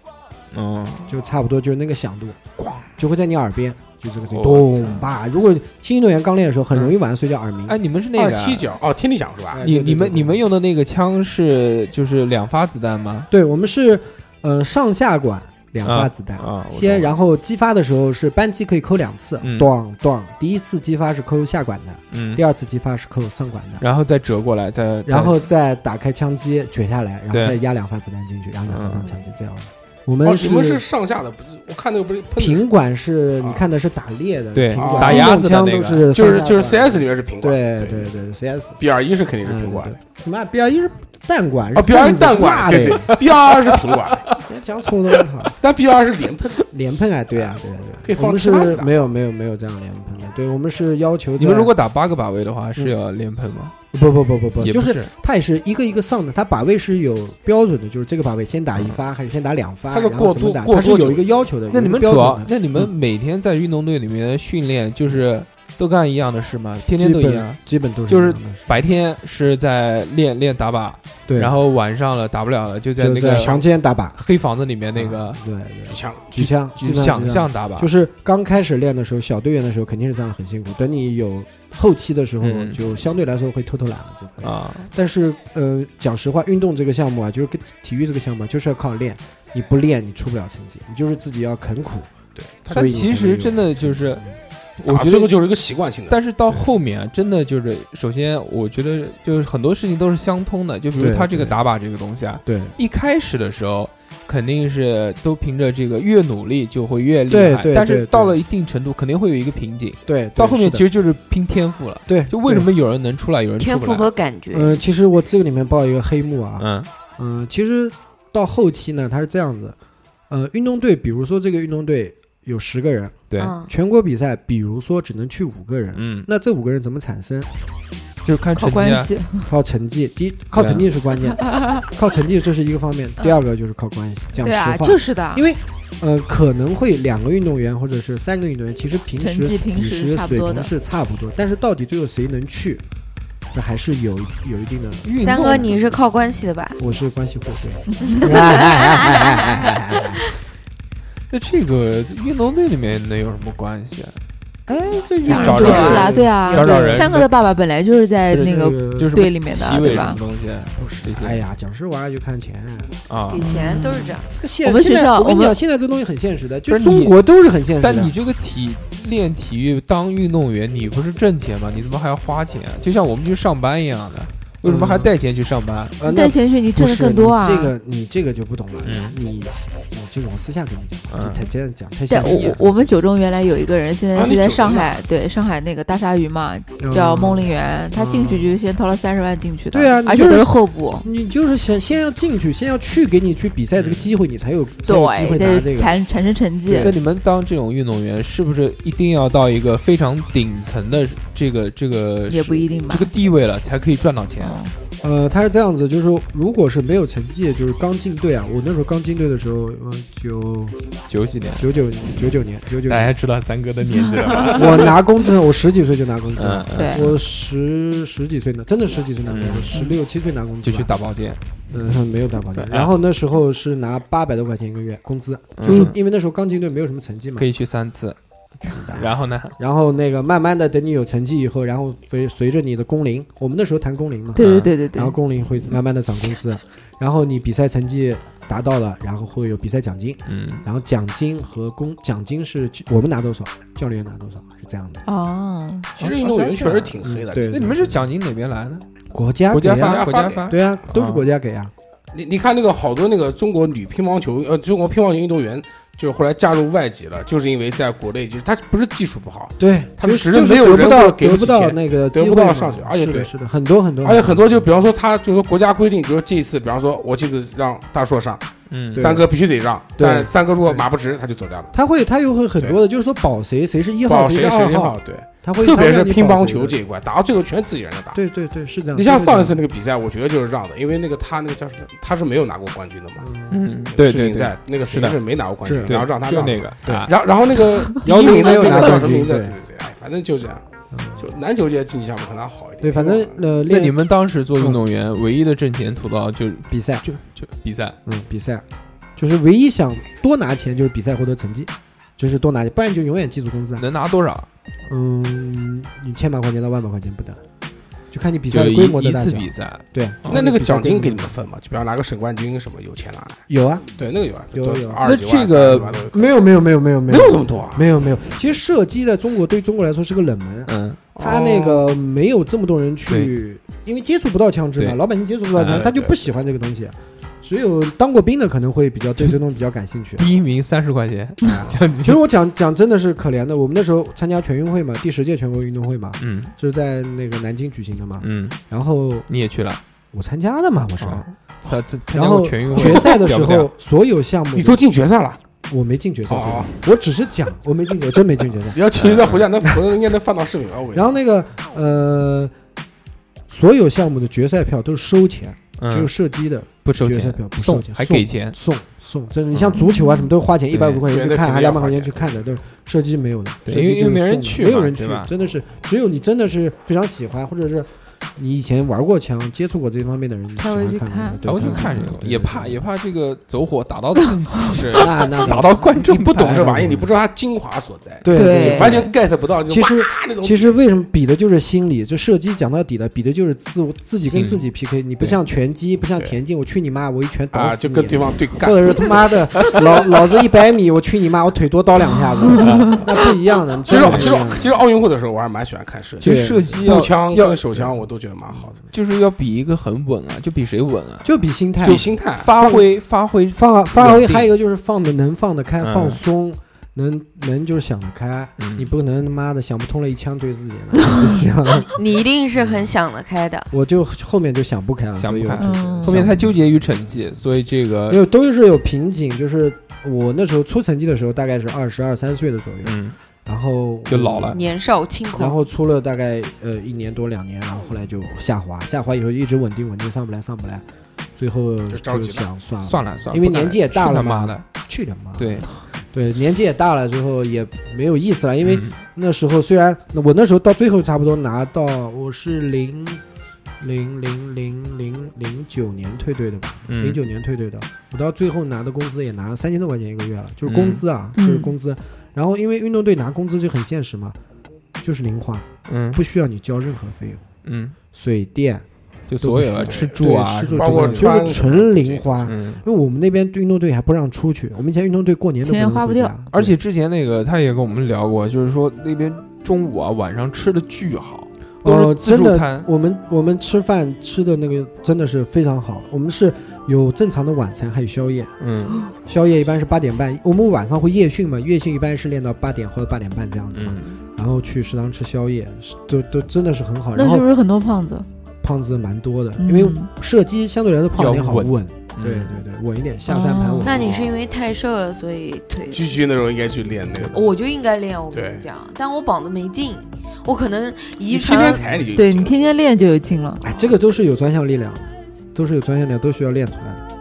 嗯，就差不多就是那个响度，咣就会在你耳边，就这个声音，咚吧。如果新运动员刚练的时候，很容易晚上睡觉耳鸣。哎，你们是那个啊二踢脚哦，天地响是吧？哎你你们你们用的那个枪是就是两发子弹吗？对我们是，呃，上下管两发子弹。先，然后激发的时候是扳机可以扣两次嗯，咚咚。第一次激发是扣下管的，嗯第，二次激发是扣上管的。然后再折过来，再然后再打开枪机卷下来，然后再压两发子弹进去，然后再合上枪机，这样的。我哦们，你们是上下的，不是？我看那个不是平管是啊你看的是打猎的，对平管打鸭子的那个枪都是就是就是上下管 CS 里面是平管，对对对 CS B 二一是肯定是嗯平管对，什么 B 二一是弹管哦，B 二一弹弹管，对的，对，B 二二是平管，*laughs* 讲错了，但 B 二是连喷，连喷啊，对啊对啊。可以对啊，我们是没有没有没有这样连喷的，对我们是要求你们如果打八个把位的话，是要连喷吗？不不不不不，就是它也是。一个一个上的，它把位是有标准的，就是这个把位先打一发还是先打两发，它是然后怎么打，过多过多久它是有一个要求的。那你们主要标准，那你们每天在运动队里面训练，就是都干一样的事吗？天天都一样？基本都是就是白天是在练练打靶，对，然后晚上了打不了了，就在那个强奸打靶，黑房子里面那个啊对对举枪，举枪，基就想象打靶，就是刚开始练的时候，小队员的时候肯定是这样很辛苦。等你有后期的时候，嗯就相对来说会偷偷懒了就可以。啊，但是呃，讲实话，运动这个项目啊，就是跟体育这个项目啊就是要靠练，你不练你出不了成绩，你就是自己要啃苦。对，所以你但其实真的就是，我觉得。这个就是一个习惯性的。但是到后面啊真的就是，首先我觉得就是很多事情都是相通的，就比如他这个打靶这个东西啊，对一开始的时候肯定是都凭着这个越努力就会越厉害，但是到了一定程度肯定会有一个瓶颈，对，到后面其实实就是拼天赋了。对，就为什么有人能出来，有人天赋？和感觉。嗯、其实我这个里面报一个黑幕啊，嗯嗯、其实到后期呢，它是这样子，呃，运动队，比如说这个运动队有十个人，对，嗯，全国比赛，比如说只能去五个人，嗯，那这五个人怎么产生？就是看成绩啊，关系，*laughs* 靠成绩，第一靠成绩是关键，*laughs* 靠成绩这是一个方面，第二个就是靠关系。讲实对啊，话，就是的，因为呃可能会两个运动员或者是三个运动员，其实平时平时水平是差不多，但是到底最后谁能去，这还是有有一定的。运动三哥你是靠关系的吧？我是关系户，对。那这个运动队里面能有什么关系啊？哎，这就两找找人人都是啊，对啊，找找人三哥的爸爸本来就是在那个个就是队里面的对吧？什么东西？不是这些哎呀，讲实话就看钱。啊给钱都是这样。这个现我们学现在校我跟你讲，现在这东西很现实的，就是中国都是很现实的。但你这个体练体育当运动员，你不是挣钱吗？你怎么还要花钱啊？就像我们去上班一样的，为什么还带钱去上班？呃，带钱去你挣的更多啊！这个你这个就不懂了。嗯你我这个我私下跟你讲，嗯就太这样讲太对，现实。我我我们九中原来有一个人，现在是在上海，对上海那个大鲨鱼嘛，叫嗯孟令元，他进去就先掏了三十万进去的，对啊就是而且都是候补，你就是先先要进去，先要去给你去比赛这个机会，你才有才有机会对，拿这个。产产生成绩那。你们当这种运动员，是不是一定要到一个非常顶层的这个这个也不一定吧这个地位了，才可以赚到钱？嗯呃，他是这样子，就是说如果是没有成绩，就是刚进队啊，我那时候刚进队的时候，呃，九九几年，九九九九年，九九年，大家知道三哥的年纪了吧？*laughs* 我拿工资，我十几岁就拿工资嗯了。，嗯对我十十几岁呢，真的十几岁拿工资，嗯十六七岁拿工资，就去打包间，嗯，没有打保健。对然后那时候是拿八百多块钱一个月工资，嗯就是因为那时候刚进队，没有什么成绩嘛可。以去三次。*laughs* 然后呢？然后那个慢慢的，等你有成绩以后，然后随随着你的工龄，我们那时候谈工龄嘛，对对对对对然后，工龄会慢慢的涨工资，然后你比赛成绩达到了，然后会有比赛奖金，嗯，然后奖金和工奖金是我们拿多少，教练拿多少，是这样的。哦，其实运动员确实挺黑的。对，那你们是奖金哪边来的？国家国家发国家发。对啊，都是国家给啊。你你看那个好多那个中国女乒乓球呃中国乒乓球运动员，就是后来嫁入外籍了，就是因为在国内就是他不是技术不好，对，他们就就是没有得不到人或者给得不到那个得不到上去而且对是的很多很多，而且很多就比方说他就是说国家规定，比如说这一次，比方说我这次让大硕上，嗯，三哥必须得让，对。但三哥如果马不直，他就走掉了。他会他有会很多的，就是说保谁谁是一号，保谁是二号，，对，他会特别是乒乓球这一块，打到最后全是自己人在打。对对对，是这样。你像上一次那个比赛，我觉得就是让的，因为那个他那个叫什么，他是没有拿过冠军的嘛，嗯，对对对，世锦赛那个谁是的是没拿过冠军，然后让他让那个，然后然后那个第 *laughs* 姚明一名的没有拿叫什么名字？冠军对。对对对，哎，反正就这样。嗯就篮球这些竞技项目可能好一点。对，反正呃，那你们当时做运动员，唯一的挣钱途道就比赛，就就比赛，嗯，比赛就是唯一想多拿钱就是比赛获得成绩，就是多拿钱，不然你就永远记住工资啊。能拿多少？嗯，你千把块钱到万把块钱不等，就看你比赛的规模一一的大小。次比赛，对，那那个奖金给你你们分吗？就比方拿个省冠军什么有钱拿？有啊？对，那个有啊，有有二十几万、那这个30万都有没有没有没有没有没没有这么多啊？没有没有，其实射击在中国对中国来说是个冷门，嗯，他那个没有这么多人去，因为接触不到枪支嘛，对老百姓接触不到枪，他就不喜欢这个东西。只有当过兵的可能会比较对这东西比较感兴趣。第一名三十块钱，*laughs* 奖其实我讲讲真的是可怜的，我们那时候参加全运会嘛，第十届全国运动会嘛，嗯。就是在那个南京举行的嘛。嗯，然后你也去了，我参加的嘛，我是。哦。参参参然后加过全运会。决赛的时候，所有项目你都进决赛了，我没进决赛哦，我只是讲，我没进决，我真没进决赛。你要请人家回家，那可能应该能放到视频吧？我然后那个呃，所有项目的决赛票都是收钱，只有嗯，射击的不收钱决赛票，不收送钱，还给钱，送送，真的，你像足球啊什么都花钱，一百五块钱去看，还两百块钱钱去看的，都是射击没有的，对射击就是因为因为没人去没有人去真的是只有你真的是非常喜欢，或者是你以前玩过枪、接触过这方面的人，你才喜欢看会去看的，对我去看这个，也怕也怕这个走火打到自己，*laughs* 是那那打到观众你不懂这玩意，哎你不知道它精华所在，对完全 get 不到。其实其实为什么比的就是心理？就射击讲到底了，比的就是自我自己跟自己 PK。你不像拳击，不像田径，我去你妈，我一拳打啊，死你。就跟对方对干或，者是他妈的 *laughs* 老老子一百米，我去你妈，我腿多刀两下子，*laughs* 那不一样的。其实其实其实奥运会的时候，我还是蛮喜欢看射击，其实射击步枪要跟手枪我都觉得蛮好的，就是要比一个很稳啊，就比谁稳啊，就比心态。比心态。发挥发挥放发挥，还有一个就是放的能放得开，嗯。放松。能能就是想得开，嗯。你不能他妈的想不通了，一枪对自己了，*laughs* 不行。你一定是很想得开的。我就后面就想不开了，想不开。后面太纠结于成绩，所以这个没个有都是有瓶颈，就是我那时候出成绩的时候大概是二十二三岁的左右，嗯然后就老了。年少轻狂，然后出了大概呃一年多两年，然后后来就下滑，下滑以后一直稳定稳定上不来上不来，最后就着急想算了。算了算了，因为年纪也大了嘛他妈的，去他妈！对，对，年纪也大了之后也没有意思了，因为嗯。那时候虽然我那时候到最后差不多拿到我是零零零零零零九年退队的吧，嗯。零九年退队的，我到最后拿的工资也拿了三千多块钱一个月了，就是工资啊，嗯。就是工资。然后因为运动队拿工资就很现实嘛，就是零花，嗯不需要你交任何费用，嗯，水电就所有的吃住啊，吃住包括就是纯零花。嗯。因为我们那边运动队还不让出去，我们以前运动队过年都钱也花不掉回家而且之前那个他也跟我们聊过，就是说那边中午啊晚上吃的巨好，都哦，是自真的助餐，，我们我们吃饭吃的那个真的是非常好。我们是有正常的晚餐，还有宵夜。嗯宵夜一般是八点半，我们晚上会夜训嘛，夜训一般是练到八点或者八点半这样子嘛，嗯，然后去食堂吃宵夜，都都真的是很好。那是不是很多胖子？胖子蛮多的，嗯因为射击相对来说胖一点好稳对对对，稳一点，下三盘哦稳。那你是因为太瘦了，所以腿继续那时候应该去练那个。我就应该练，我跟你讲，但我膀子没劲，我可能遗你传天天踩你就对你天天练就有劲了。哎，这个都是有专项力量的，都是有专业力量，都需要练出来的。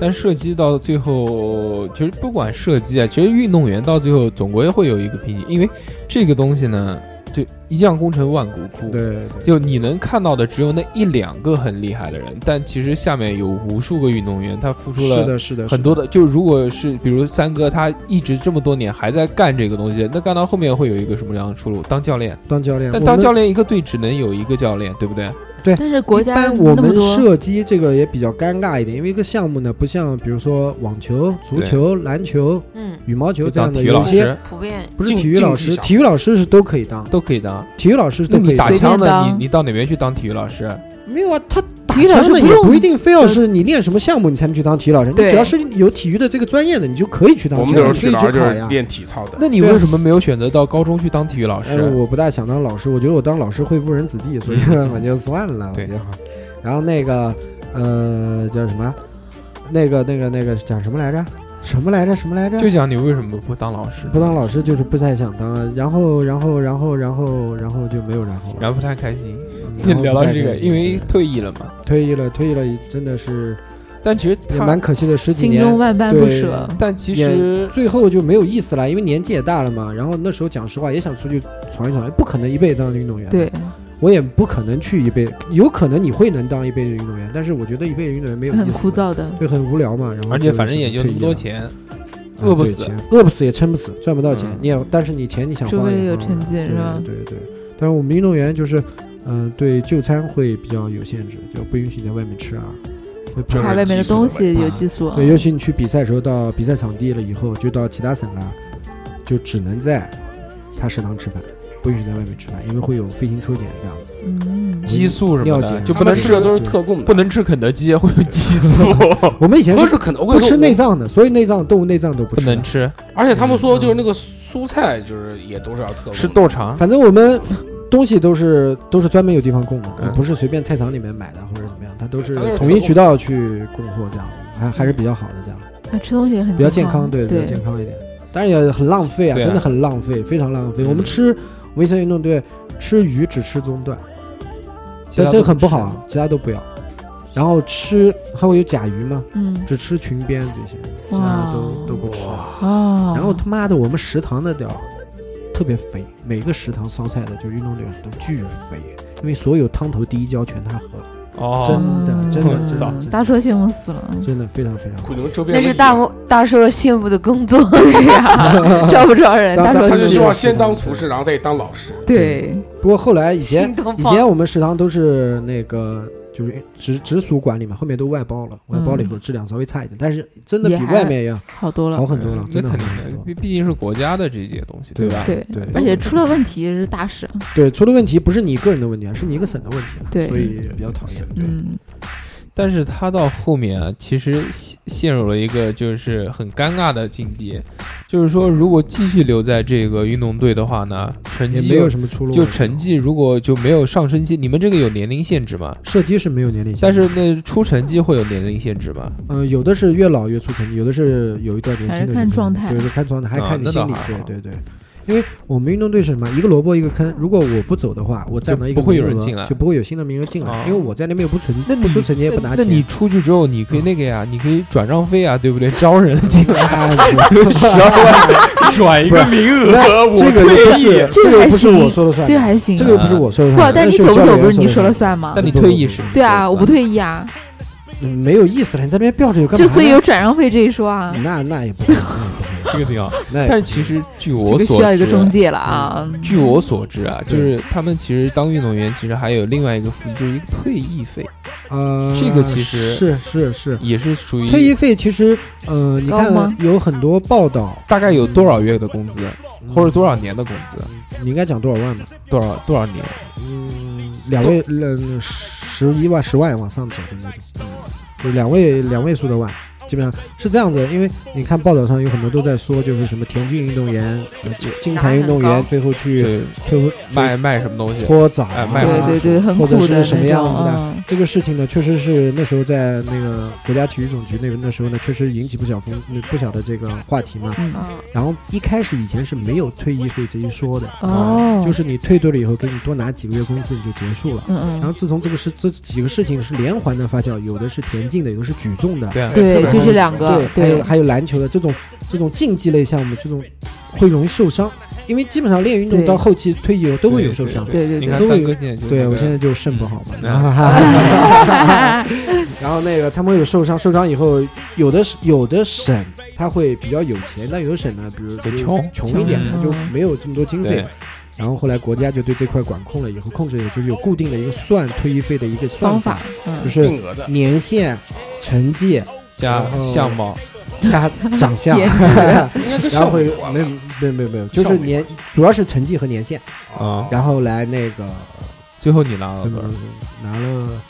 但射击到最后，其实不管射击啊，其实运动员到最后总归会有一个瓶颈，因为这个东西呢，就一将功成万骨枯。对，对就你能看到的只有那一两个很厉害的人，但其实下面有无数个运动员，他付出了是的，是的，很多的。就如果是比如三哥，他一直这么多年还在干这个东西，那干到后面会有一个什么样的出路？当教练，当教练，但当教练一个队只能有一个教练，对不对？但是国一家般我们那么多，射击这个也比较尴尬一点，因为一个项目呢，不像比如说网球、足球、篮球、嗯，羽毛球这样的，当体育老有一些师。普遍。不是体育老师，体育老师是都可以当，都可以当。体育老师都可以当。随打枪的，你你到哪边去当体育老师？没有啊，他打体育老枪的也师不用不一定非要是你练什么项目你才能去当体育老师，你只要是有体育的这个专业的，你就可以去当我体育老师，们那时候体育可以去考呀。老师就是练体操的。那你为什么没有选择到高中去当体育老哎，师？我不大想当老师，我觉得我当老师会误人子弟，所以 *laughs* 我就算了。对然后那个呃叫什么？那个那个那个讲什么来着？什么来着？什么来着？就讲你为什么不当老师？不当老师就是不太想当啊，然后然后然后然后然后就没有然后了。然后不太开心。然后聊到这个，因为退役了嘛。退役了，退役了，真的是但其实也，蛮可惜的，十几心年中万般不对舍。但其实最后就没有意思了，因为年纪也大了嘛。然后那时候讲实话也想出去闯一闯，不可能一辈子当运动员。对，，我也不可能去一辈，有可能你会能当一辈子运动员，但是我觉得一辈子运动员没有意思，很枯，燥的。对，很无聊嘛。然后而且反正也就那么多钱，饿不死。饿不死也撑不死，赚不到钱。嗯你也，但是你钱你想除花也花非有成绩对是吧对对。但是我们运动员就是，嗯、对就餐会比较有限制，就不允许你在外面吃啊。就怕外面的东西有激素。对，尤其你去比赛的时候，到比赛场地了以后，就到其他省了，就只能在他食堂吃饭，不允许在外面吃饭，因为会有飞行抽检这样子。嗯，激素什么的尿检就不能吃的都是特供的，不能吃肯德基，会有激素，*laughs* 我们以前是不是可能。我跟不吃内脏的，所以内脏动物内脏都不吃。不能吃，而且他们说就是那个蔬菜就是也都是要特供吃豆肠。反正我们东西都是都是专门有地方供的，嗯。不是随便菜场里面买的或者怎么样，它都是统一渠道去供货这样，还还是比较好的这样，啊吃东西也很比较健康，康，对，比较对健康一点。当然也很浪费啊，啊。真的很浪费，非常浪费。嗯。我们吃我们以前运动队吃鱼只吃中段，其他都这这个很不好啊，其他都不要。然后吃还会有甲鱼嘛，嗯，只吃裙边这些，其他哇。都都不吃。哦，然后他妈的，我们食堂的屌特别肥，每个食堂烧菜的就运动队都巨肥，因为所有汤头第一浇全他喝了，哦，真的真的嗯真的。大叔羡慕死了。真的非常非常。周边那是大莫大叔羡慕的工作。呀，*laughs* 招不招人？大叔是希望先当厨师，然后再当老师。对，不过后来以前以前我们食堂都是那个就是直直属管理嘛，后面都外包了，外包了以后质量稍微差一点，但是真的比外面要好多了好。很多了，真的很多。毕毕竟是国家的这些东西，对吧？对对而且出了问题是大事。对，出了问题不是你个人的问题啊，是你一个省的问题啊，对所以比较讨厌。对，嗯，但是他到后面啊，其实陷陷入了一个就是很尴尬的境地，就是说，如果继续留在这个运动队的话呢，成绩没有什么出路。就成绩如果就没有上升期，你们这个有年龄限制吗？射击是没有年龄限制，但是那出成绩会有年龄限制吗？嗯、有的是越老越出成绩，有的是有一段年轻的还是看状态对，看状态，还啊看你心理对对对，因为我们运动队是什么？一个萝卜一个坑，如果我不走的话，我占到一个不会有人进来就不会有新的名额进来，哦因为我在那边又不存，那你不出成绩也不拿钱。那那你出去之后，你可以那个呀，你可以转让费啊，对不对？招人进来，*laughs* 啊转一个名额，我这个就不退是役。这个又不是我说了算的，这个还行。这个又不是我说了不算不，，但你走不走不是你说了算吗？但你退役是对啊，我不退役啊，嗯没有意思了，你在那边吊着有干嘛？就所以有转让费这一说啊，那那也不会，那也不会这个挺好。*laughs* 那但是其实据这我所个需要一个知，中介了啊。据我所知啊，就是他们其实当运动员，其实还有另外一个福利，就是一个退役费，呃，这个其实是是是。也是属于退役费其实，呃，你看有很多报道，大概有多少月的工资，或者多少年的工资，你应该讲多少万吧？多少多少年？嗯，两位嗯十一万十万往上走的那种，嗯，就两位两位数的万。基本上是这样子，因为你看报道上有很多都在说，就是什么田径运动员、呃金金牌运动员最后去对退婚卖卖什么东西？搓澡卖对对对，很或者是什么样子的嗯这个事情呢，确实是那时候在那个国家体育总局那边，那时候呢，确实引起不小风不小的这个话题嘛。嗯。然后一开始以前是没有退役费这一说的，哦，就是你退队了以后，给你多拿几个月工资你就结束了。嗯嗯，然后自从这个事这几个事情是连环的发酵，有的是田径的，有的是举重的，对。就是两个对，还有还有篮球的这种这种竞技类项目，这种会容易受伤，因为基本上练运动对。到后期退役了都会有受伤。对对对你看都会三哥现在就对我现在就肾不好嘛，嗯 *laughs* 然后那个他们会有受伤，受伤以后有的是有的省他会比较有钱，但有的省呢，比如就是穷。穷一点，嗯。他就没有这么多经费。然后后来国家就对这块管控了，以后控制了，就是有固定的一个算退役费的一个算方法，嗯。就是年限、成绩加相貌，加长相，*laughs* *laughs* 然后会没有没有没有没有，就是年主要是成绩和年限，啊，然后来那个最后你拿了？拿了，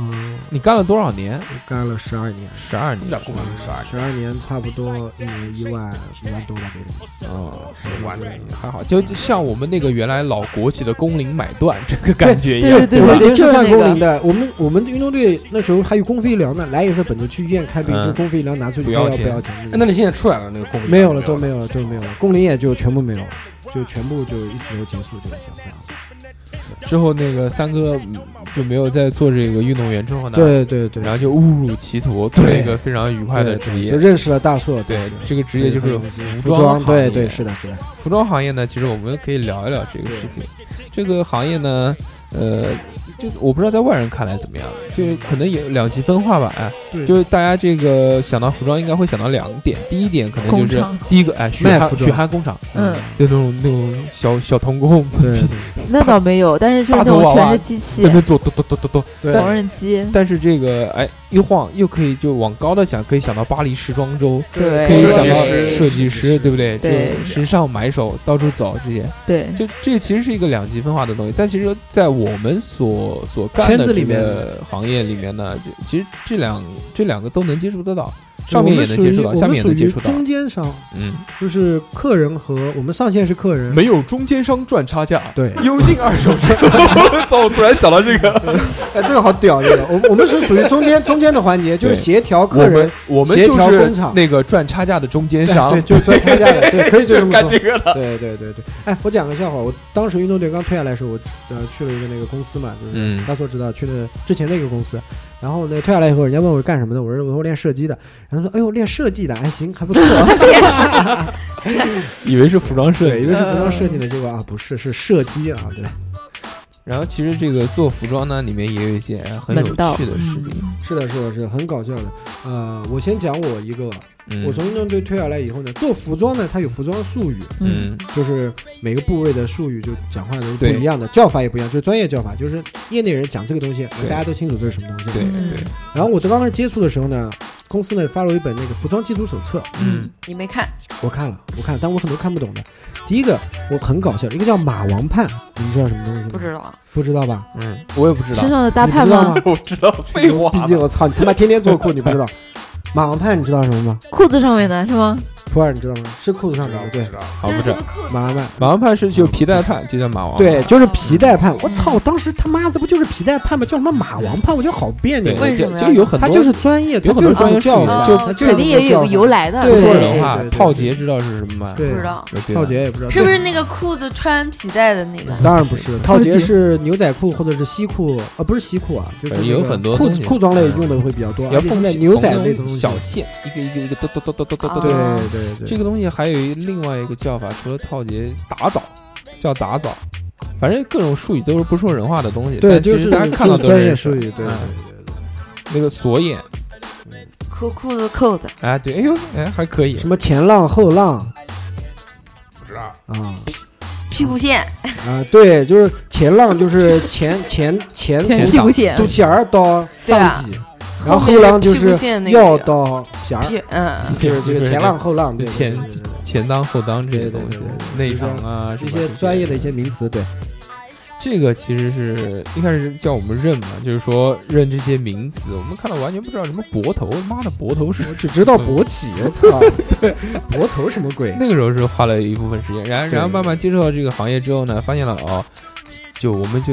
嗯，你干了多少年？干了十二年，十二年十二十二年差不多一年一万一万多吧，给你。嗯，十万的，还好，就像我们那个原来老国企的工龄买断这个感觉一样对。对对就是工龄的，我们我们运动队那时候还有公费医疗呢，来一次本子去医院看病，嗯就公费医疗拿出去不要钱不要钱？哎那你现在出来了那个工龄没有了，都没有了，都没有了，工龄也就全部没有了，就全部就一次都结束，就像这样。之后那个三哥嗯就没有再做这个运动员之后呢，，对对对，然后就误入歧途，做了一个非常愉快的职业就。认识了大硕。对，这个职业就是服服装，行业对对是的，是的。服装行业呢，其实我们可以聊一聊这个事情。这个行业呢，呃，就我不知道在外人看来怎么样，就可能有两极分化吧。哎，对就是大家这个想到服装，应该会想到两点。第一点可能就是第一个，哎，血汗血汗工厂，嗯，就那种那种小小童工，对对那倒没有，但是就是那种全是机器在那，边做咚咚咚咚咚。对缝纫机，但是这个哎一晃又可以就往高的想，可以想到巴黎时装周，对可以想到设计师，对不对？对就时尚买手到处走这些。对，就这其实是一个两极分化的东西，但其实，在我们所所干的这圈子里面个行业里面呢，就其实这两这两个都能接触得到，上面也能接触到，下面也我们属于能接触到。中间商，嗯，就是客人和我们上线是客人，没有中间商赚差价，对，优信二手车。*laughs* 我操！我突然想到这个，哎，这个好屌，这个。我我们是属于中间中间的环节，就是协调客人，我们协就是调工厂。那个赚差价的中间商，对，*laughs* 就赚差价的，*laughs* 对，可以就这么说。干这。个了。对对对对，哎，我讲个笑话，我当时运动队刚退下来的时候，我呃去了一个那个公司嘛，就是嗯。大家知道去的之前那个公司，然后呢退下来以后，人家问我是干什么的，我说我说练射击的，然后他说哎呦练设计的，哎行还不错，*laughs* *laughs* 以为是服装设对，计以为是服装设计的，结果啊不是是射击啊，对，然后其实这个做服装呢，里面也有一些很有趣的事情。是的是的是的，很搞笑的。呃，我先讲我一个，嗯，我从运动队退下来以后呢，做服装呢，它有服装术语，嗯，嗯就是每个部位的术语就讲话都是不一样的，叫法也不一样，就是专业叫法，就是业内人讲这个东西，大家都清楚这是什么东西。对嗯。对，然后我刚开始接触的时候呢，公司呢发了一本那个服装基础手册，嗯。你没看？我看了，我看了，但我很多看不懂的。第一个我很搞笑，一个叫马王盼，你们知道什么东西吗？不知道。不知道吧？嗯，我也不知道身，上的大你不盼吗？*laughs* 知道，废话毕竟我操，你他妈天天做裤，你不知道？马王盼你知道什么吗？裤子上面的是吗？普洱你知道吗？是裤子上面的，对？好不知道。马王盼。马王盼是就皮带派，就叫马王。对，就是皮带派。我操！我当时他妈这不就是皮带派吗？叫什么马王盼？我觉得好别扭对，。为什么呀就就有很多他就是专业，有很多专业术语叫法，就他就是肯定也有个由来的，对说对人话对对，对套节知道是什么吗？对，不知道套节也不知道，是不是那个裤子穿皮带的那个？当然不是，套节是牛仔裤或者是西裤，呃，不是西裤啊，就是呃有很多东西子裤装类用的会比较多，要缝而且现在牛仔类的东西，小线，一个一个一个咚咚咚咚咚咚咚对对对，这个东西还有一另外一个叫法，除了套节，打枣叫打枣，反正各种术语都是不说人话的东西。对就是大家看到就是专业都认识。术语，对对嗯对。那个锁眼，裤裤子扣子，哎，对，哎呦，哎，还可以，什。么前浪后浪。不知道。啊。屁股线，啊，对，就是前浪就是前 *laughs* 前前屁股线。肚脐眼儿到上脊，然后后浪就屁股是线那个腰到皮儿，嗯，*laughs* 就是这个前浪后浪，对对前前当后当这些东西，内场啊，这些专业的一些名词，对。这个其实是一开始叫我们认嘛，就是说认这些名词，我们看到完全不知道什么博头，妈的博头是我只知道勃起，我操，对，脖头什么鬼？那个时候是花了一部分时间，然然后慢慢接触到这个行业之后呢，发现了哦，就我们就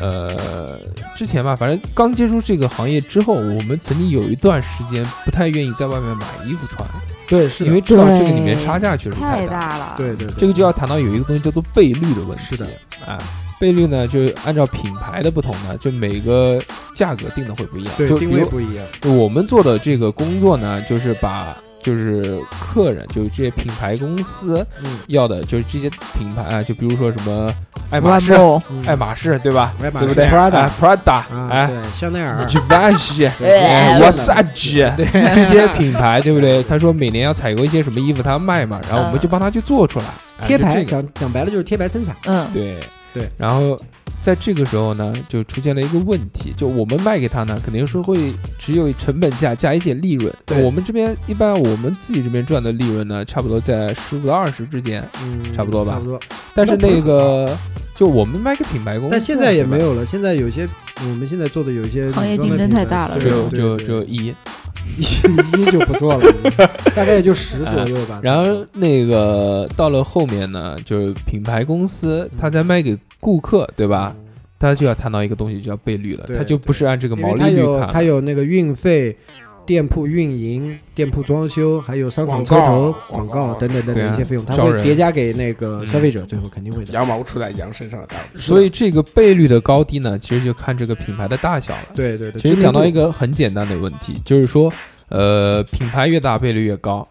呃之前吧，反正刚接触这个行业之后，我们曾经有一段时间不太愿意在外面买衣服穿，对，是的因为知道这个里面差价确实太大。大了。对对对，这个就要谈到有一个东西叫做倍率的问题。是的，啊，倍率呢，就按照品牌的不同呢，就每个价格定的会不一样。对定就比如位不一样，就我们做的这个工作呢，就是把就是客人，就是这些品牌公司嗯，要的，就是这些品牌啊，就比如说什么爱马仕、爱马仕，对吧？爱马仕。对不对？Prada 哎，Prada，啊，香奈儿，Givenchy、对哎对 Versace 这些品牌，对不对？他说每年要采购一些什么衣服，他要卖嘛，然后我们就帮他去做出来，哎贴牌，讲讲白了就是贴牌生产，嗯，对。对，然后在这个时候呢，就出现了一个问题，就我们卖给他呢，肯定是会只有成本价加一些利润。对我们这边一般我们自己这边赚的利润呢，差不多在十五到二十之间。嗯，差不多吧差不多。但是那个，就我们卖给品牌公司，但现在也没有，了，现在有些我们现在做的有一些行业竞争太大了对就就就一。一 *laughs* 一就不做了，大概也就十左右吧。然后那个到了后面呢，就是品牌公司他在卖给顾客，对吧？他就要谈到一个东西，就要倍率了，对他就不是按这个毛利率看了。它有那个运费、店铺运营、店铺装修，还有商场广告车头、广广告等等等等一些费用，它招人会叠加给那个嗯消费者，最后肯定会的。羊毛出在羊身上的道理。所以这个倍率的高低呢，其实就看这个品牌的大小了。对对对，其实讲到一个个很简单的问题，就是说，呃，品牌越大倍率越高，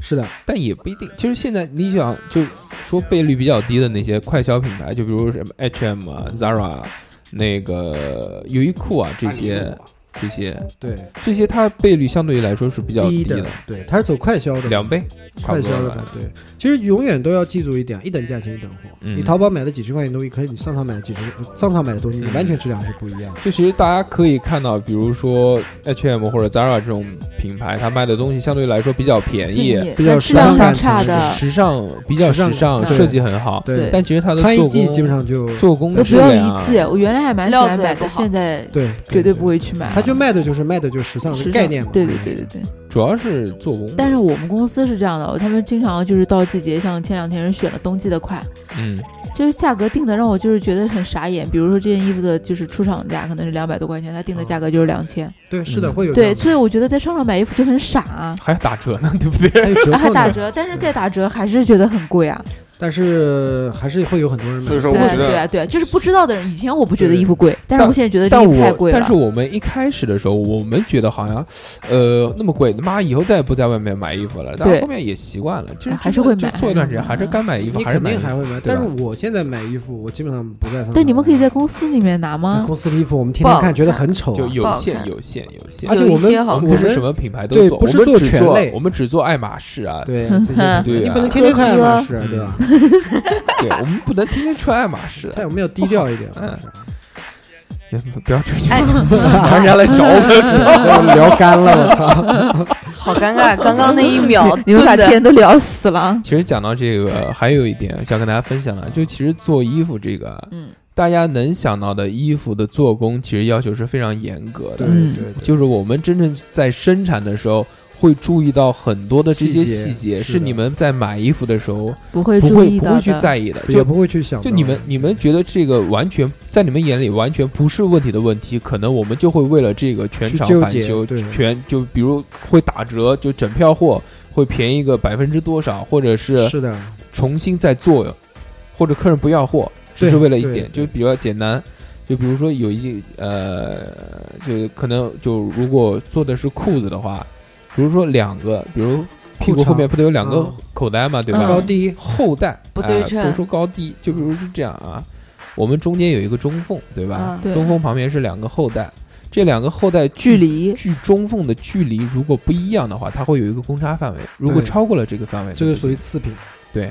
是的，但也不一定。其实现在你想，就说倍率比较低的那些快消品牌，就比如什么 H&M 啊、Zara 啊、那个优衣库啊这些这些对。这些，它倍率相对于来说是比较低的，对，它是走快销的，两倍，快销的。对，其实永远都要记住一点，一等价钱一等货。嗯。你淘宝买的几十块钱东西，和你商场买的几十商场买的东西，你嗯。完全质量是不一样的。就其实大家可以看到，比如说 H&M 或者 Zara 这种品牌，它卖的东西相对来说比较便宜，便宜比较时但质量很尚感差的，时尚比较时尚设计很好，对，但其实它的做工基本上就做工都不要一季。我原来还蛮喜料欢买的，现在对，绝对。不会去买了。他就卖的就是卖的就是时尚时尚的概念嘛。对对对对对。主要是做工。但是我们公司是这样的，他们经常就是到季节，像前两天人选了冬季的款，嗯，就是价格定的让我就是觉得很傻眼。比如说这件衣服的就是出厂价可能是两百多块钱，他定的价格就是两千。对，是的，嗯，会有这样所以我觉得在商场买衣服就很傻、啊，还打折呢，对不对？还有折啊还扣呢，打折，但是再打折还是觉得很贵啊。但是还是会有很多人买。所以说，对我觉对啊对啊，就是不知道的人，以前我不觉得衣服贵，但是我现在觉得衣服太贵了。但是我们一开始的时候，我们觉得好像，呃，那么贵，妈以后再也不在外面买衣服了。但是后面也习惯了，就是还是会买就做一段时间，还是该买衣服，还是买还会买，但是我现在买衣服，我基本上不在商场。对，你们可以在公司里面拿吗？公司的衣服，我们天天看，觉得很丑啊。就有限有限有限而。且我们我们不是什么品牌都做，不是我们只做做全类我们只做爱马仕啊。对这些对啊你不能天天看爱马仕，啊对吧？对，我们不能天天穿爱马仕。但我们要低调一点。嗯不要追求，哎，让人家来找我们。这个聊干了，我操！好尴尬，刚刚那一秒你们把天都聊死了。其实讲到这个，还有一点想跟大家分享的，就其实做衣服这个，嗯，大家能想到的衣服的做工，其实要求是非常严格的对，对就是我们真正在生产的时候，会注意到很多的这些细节细节，是是你们在买衣服的时候不会不注意到会不会去。在意的。也就不会去想。就你们你们觉得这个完全在你们眼里完全不是问题的问题，可能我们就会为了这个全场返修，全就比如会打折，就整票货会便宜个百分之多少，或者是是的，重新再做，或者客人不要货，只是为了一点，就比较简单。就比如说有一呃，就可能就如果做的是裤子的话，比如说两个，比如屁股后面不得有两个嗯。口袋嘛，对吧？嗯。高低。后带。哎不对称。不是说高低，就比如是这样啊，我们中间有一个中缝，对吧？中缝旁边是两个后袋，这两个后袋距离。距中缝的距离如果不一样的话，它会有一个公差范围，如果超过了这个范围，这个属于于次品，对。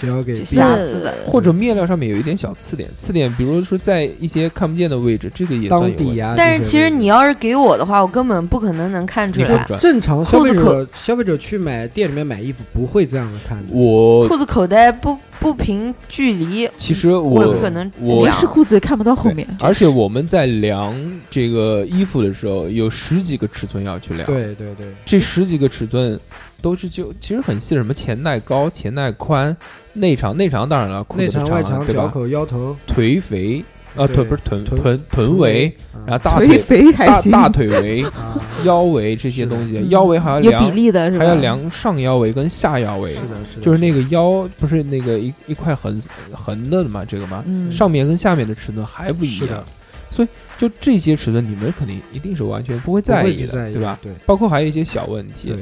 就要给就吓死的。或者面料上面有一点小刺点，刺点，比如说在一些看不见的位置，这个也算有。底啊。但是其实你要是给我的话，我根本不可能能看出来。正常消费者消费者去买店里面买衣服不会这样的看的。我裤子口袋不不凭距离，其实我可能我量是裤子也看不到后面，而且我们在量这个衣服的时候，有十几个尺寸要去量。，对对对，这十几个尺寸都是就其实很细的，什么前耐高、前耐宽、内长、内长当然了，裤内长外长、对吧？脚口、腰头，腿肥啊，腿不是臀臀臀臀围，啊然后大腿腿肥还行，大大腿围、啊，腰围这些东西，嗯。腰围还要有比量，例的？还要量上腰围跟下腰围。是的，是的，就是那个个腰不是那个一一块横横的嘛，这个嘛，嗯，上面跟下面的尺寸还不一样，所以就这些尺寸你们肯定一定是完全不会在意的，意对吧？？对。包括还有一些小问题。对，，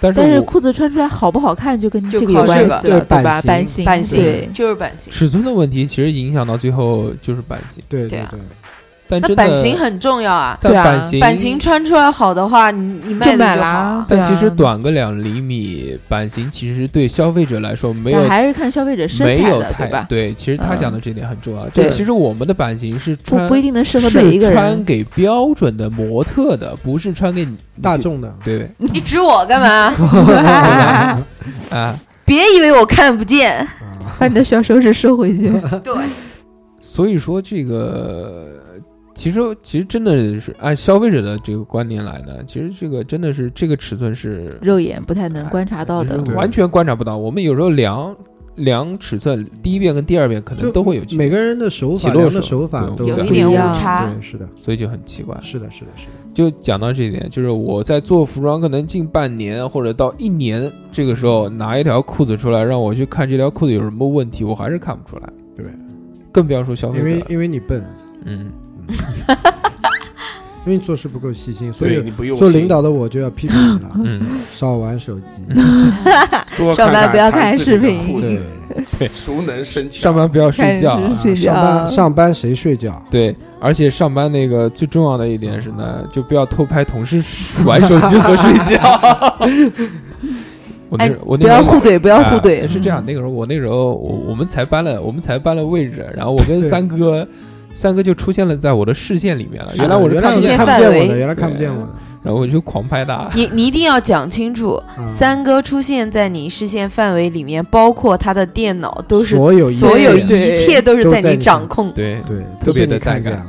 但是但是裤子穿出来好不好看，就跟就这个有靠关系了，对吧？版型版型，对，就是版型。尺寸的问题其实影响到最后就是版型，对对啊对，那但真的版型很重要啊，对啊但版型版型穿出来好的话，你你卖就买的就好啦。。但其实短个两厘米版型，其实对消费者来说没有但还是看消费者身材的，没有太对吧？对，其实他嗯讲的这点很重要。就对其实我们的版型是不穿不一定能适合每一个人穿。给标准的模特的，不是穿给你大。众的，对对你指我干嘛？啊，*laughs* 别以为我看不见。把你的小手指收回去。*laughs* 对，所以说这个。其实，其实真的是按消费者的这个观念来呢，其实这个真的是这个尺寸是肉眼不太能观察到的是。完全观察不到。我们有时候量量尺寸，第一遍跟第二遍可能都会有，每个人的手法量的手手法都不有一点误样差对，是的，所以就很奇怪。是的，是的，是的，就讲到这一点，就是我在做服装，可能近半年或者到一年，这个时候拿一条裤子出来，让我去看这条裤子有什么问题，我还是看不出来。对，更不要说消费因为者。因为你笨，嗯，*laughs* 因为你做事不够细心，所以你不用做领导的我就要批评你了，嗯，少玩手机。多上班看不要看视频对对，熟能生巧。上班不要睡觉睡上班觉。上班谁睡觉？对，而且上班那个最重要的一点是呢，就不要偷拍同事玩手机和睡觉。*laughs* 我那哎我那时候不要互怼，不要互啊怼。是这样，那个时候我那时候我我们才搬了，我们才搬了位置，然后我跟三哥，三哥就出现了在我的视线里面了。原来我是原来看不见，我的，原来看不见我的。然后我就狂拍他。你你一定要讲清楚，啊三哥出现在你视线范围里面，包括他的电脑都是所有一所有切一切都是在你掌控。对，对特别的带感。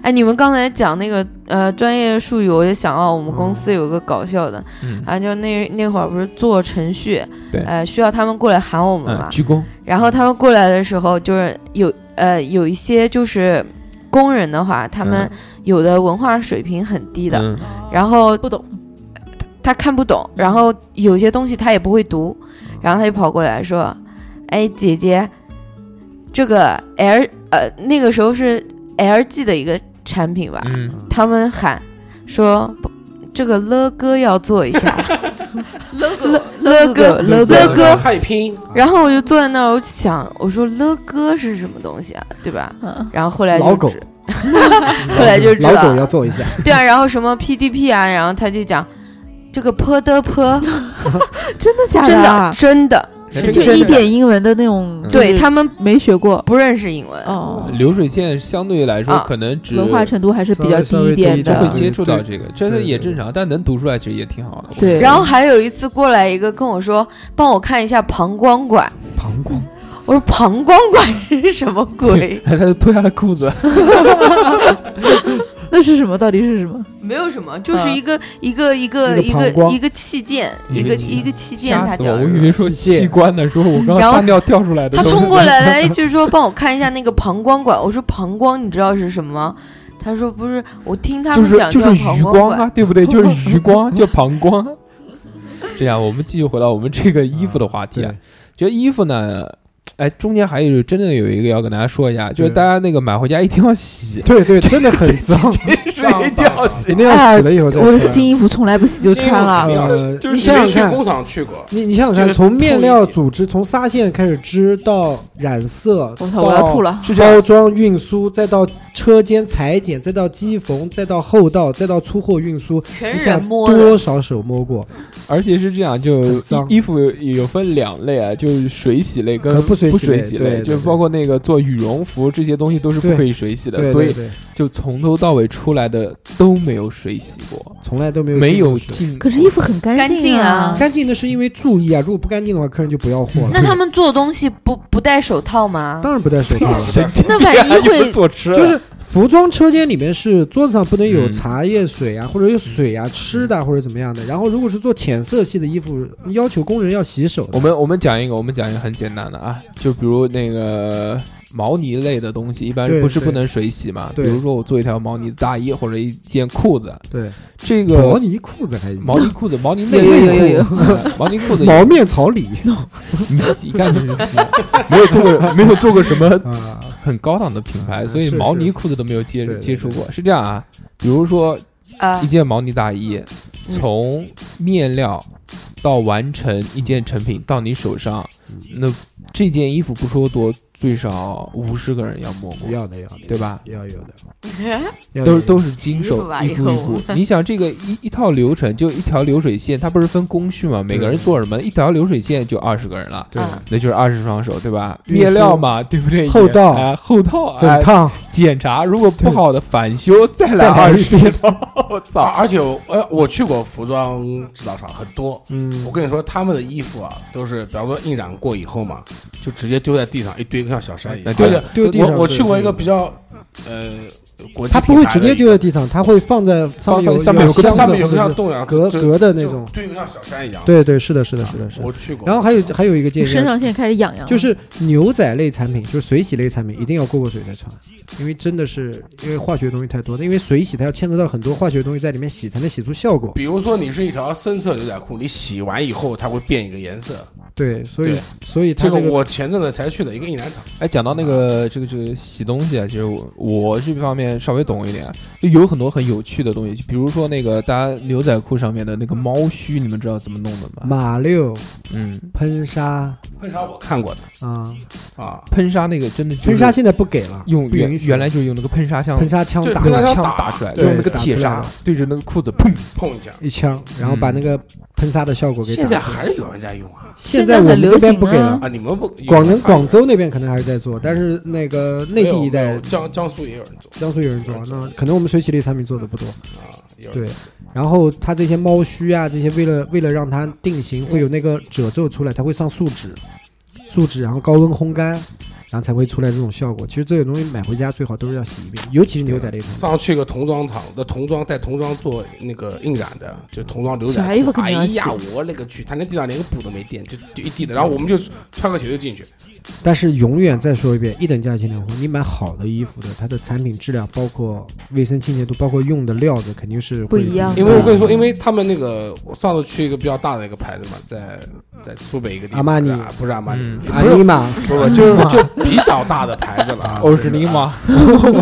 哎，你们刚才讲那个呃专业术语，我就想到我们公司有个搞笑的，嗯啊，就那那会儿不是做程序，对呃，需要他们过来喊我们嘛嗯，，鞠躬。然后他们过来的时候，就是有呃有一些就是工人的话，他们有的文化水平很低的，嗯。然后不懂，他看不懂，然后有些东西他也不会读，然后他就跑过来说：“哎，姐姐，这个 L 呃那个时候是 LG 的一个产品吧？嗯，他们喊说不这个了哥要做一下。了哥了哥了哥哥，汉语拼，然后我就坐在那儿，我就想，我说了哥是什么东西啊，对吧？嗯，然后后来就老狗。知 *laughs* 后来就知道。老狗要做一下，对啊，然后什么 PDP 啊，然后他就讲这个坡的坡 *laughs* *laughs* 真的假的啊？真的真的，就一点英文的那种，对他们没学过。不认识英文，哦，流水线相对来说啊。可能只文化程度还是比较低一点的。就会接触到这个，这个也正常，但能读出来其实也挺好的。对，然后还有一次过来一个跟我说，帮我看一下膀胱管。膀胱？我说膀胱管是什么鬼？*laughs* 他就脱下了裤子，*laughs* 那是什么？到底是什么？没有什么，就是嗯一个一个一个一一个一个器件，一一个一个器件，吓死我！他讲我以为说器官呢，说我刚刚撒尿掉出来的他。冲过来了一句说：“帮我看一下那个膀胱管。”我说：“膀胱你知道是什么吗？”他说：“不是，我听他们讲叫就是余膀胱啊，*laughs* 对不对？就是余光，就膀胱。这样，我们继续回到我们这个衣服的话题啊。就衣服呢，哎，中间还有真的有一个要跟大家说一下，就是大家那个买回家一定要洗，对对，真的很脏，*laughs* 是一定要洗。一。定要洗了以后再我的穿新衣服从来不洗就穿了。你想想看，没去工厂去过，你你想想看，从面料组织，从纱线开始织到染色，包装、运输，再到车间裁剪，再到机缝，再到后道，再到出货运输，全是你想人摸，多少手摸过？而且是这样，就脏。衣衣服有有分两类啊，就是水洗类跟不水不洗类就包括那个做羽绒服这些东西都是不可以水洗的，对，所以就从头到尾出来的都没有水洗过，从来都没有没有进。可是衣服很干干净啊啊，干净的是因为注意啊，如果不干净的话，客人就不要货了。那他们做东西不不戴手套吗？当然不戴手套了。*laughs* 神经那万一会就是服装车间里面是桌子上不能有嗯茶叶水啊，或者有水啊、吃的啊或者怎么样的。然后如果是做浅色系的衣服，要求工人要洗手的。我们我们讲一个，我们讲一个很简单的啊，就比如那个毛呢类的东西，一般不是不能水洗嘛？比如说我做一条毛呢大衣或者一件裤子，对。这个毛呢裤子还行，毛呢裤子、毛呢 *laughs* 内裤毛呢裤子，毛面草里你一看就是没有做过 *laughs* 没有做过什么啊，很高档的品牌，嗯所以毛呢裤子都没有接接触过。是这样啊，比如说啊。一，件毛呢大衣，从面料到完成一件成品到你手上，那这件衣服不说多，最少五十个人要摸过，要的要的，对吧？要有的，*laughs* 都都是经手一步一步。你想这个一一套流程就一条流水线，它不是分工序嘛？每个人做什么，一条流水线就二十个人了。对啊那就是二十双手，对吧？面料嘛，对不对？后道啊，后套，哎整烫检查，如果不好的返修，再来二十遍。*laughs* 我啊操！而且我呃，我去过服装制造厂很多，嗯我，跟你说，他们的衣服啊，都是比方说印染过以后嘛，就直接丢在地上一堆，像小山一样。对我我去过一个比较呃国际他不会直接丢在地上，它会放在上面有放上面有个箱子上面有个或者是像洞一样隔隔的那种。堆个像小山一样。对对，是的，是的，是的，是的我。去过。然后还有还有一个建议，身上现在开始痒痒，就是牛仔类产品，就是水洗类产品，一定要过过水再穿，因为真的是因为化学东西太多了，因为水洗它要牵扯到很多化学东西在里面洗，才能洗出效果。比如说你是一条深色牛仔裤，你洗完以后它会变一个颜色。对，所以所以它这个这个我前阵子才去的一个印染厂，哎，讲到那个这个这个洗东西啊，其实我我这方面稍微懂一点啊，就有很多很有趣的东西，比如说那个大家牛仔裤上面的那个猫须，你们知道怎么弄的吗？马六嗯，喷砂喷砂我看过的啊，啊，喷砂那个真的就是喷砂现在不给了，用原原来就是用那个喷砂枪喷砂枪打枪枪打打出来，对用那个铁砂对着那个裤子砰。砰一下。一枪，然后把那个喷砂的效果给现在还是有人在用啊现在我们这边不给了啊！你们不广能广州州那边可能还是在做，但是那个内地一带江江苏也有人做江苏有人做，那可能我们水洗类产品做的不多。啊，对，然后它这些猫须啊，这些为了为了让它定型，会有那个褶皱出来，它会上树脂，树脂，然后高温烘干，然后才会出来这种效果。其实这些东西买回家最好都是要洗一遍，尤其是牛仔类产品。上去一个童装厂的童装带童装做那个印染的，就童装牛仔裤。小孩衣服肯哎定要洗呀，我勒个去！他那地上连个布都没垫，就就一地的。然后我们就穿个鞋就进去。但是永远再说一遍，一等价钱两货。你买好的衣服的，它的产品质量，包括卫生清洁度，包括用的料子，肯定是不一样因为我跟你说，因为他们那个我上次去一个比较大的一个牌子嘛，在在苏北一个地方，阿玛尼啊不是阿玛尼嗯，阿尼玛，不是就是就比较大的牌子了啊，欧诗尼玛？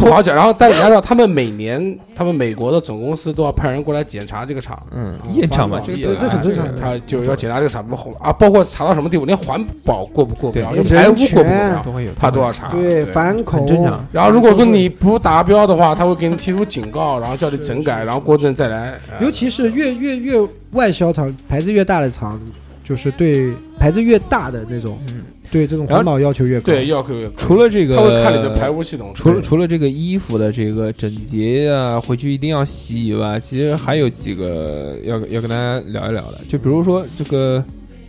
不好讲。然后但你要知道，他们每年他们美国的总公司都要派人过来检查这个厂。嗯，验厂嘛，这个这这很正常的他就是要检查这个厂不红啊，包括查到什么地步，连环保过不过不了，对连排污过不过人了，都会有，他都要查。对，反恐正常。然后如果说你不达标的话，他会给你提出警告，然后叫你整改，然后过阵再来。呃尤其是越越越外销厂，牌子越大的厂，就是对牌子越大的那种，嗯，对这种环保要求越高。对要求越高，除了这个，他会看你的排污系统。除了除了这个衣服的这个整洁啊，回去一定要洗以外，其实还有几个要要跟大家聊一聊的，就比如说这个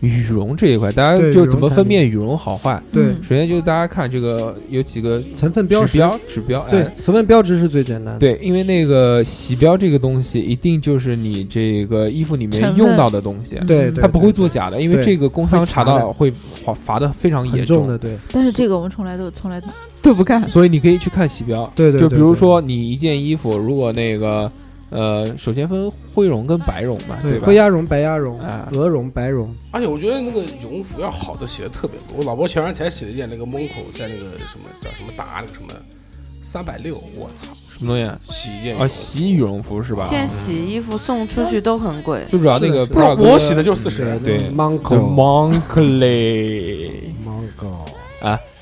羽绒这一块，大家就怎么分辨羽绒好坏？对嗯首先就是大家看这个有几个成分标识，指标指标，对哎，成分标志是最简单的。对，因为那个洗标这个东西，一定就是你这个衣服里面用到的东西，对对，它不会对作假的，因为这个工商查到会罚罚的非常严重的，对但是这个我们从来都从来都不干。所以你可以去看洗标。对对。就比如，说你一件衣服，如果那个呃，首先分灰绒跟白绒嘛，对吧？灰鸭绒、白鸭绒啊、鹅绒、白绒，而且我觉得那个羽绒服要好的洗的特别多。我老婆前两天才洗了一件那个蒙口，在那个什么叫什么达那个什么三百六，我操！什么东西啊？洗一件羽啊，绒服洗羽绒服是吧？现在洗衣服送出去都很贵，就主要那个不我洗的就四十，对 Monco 的 Moncler。Monco，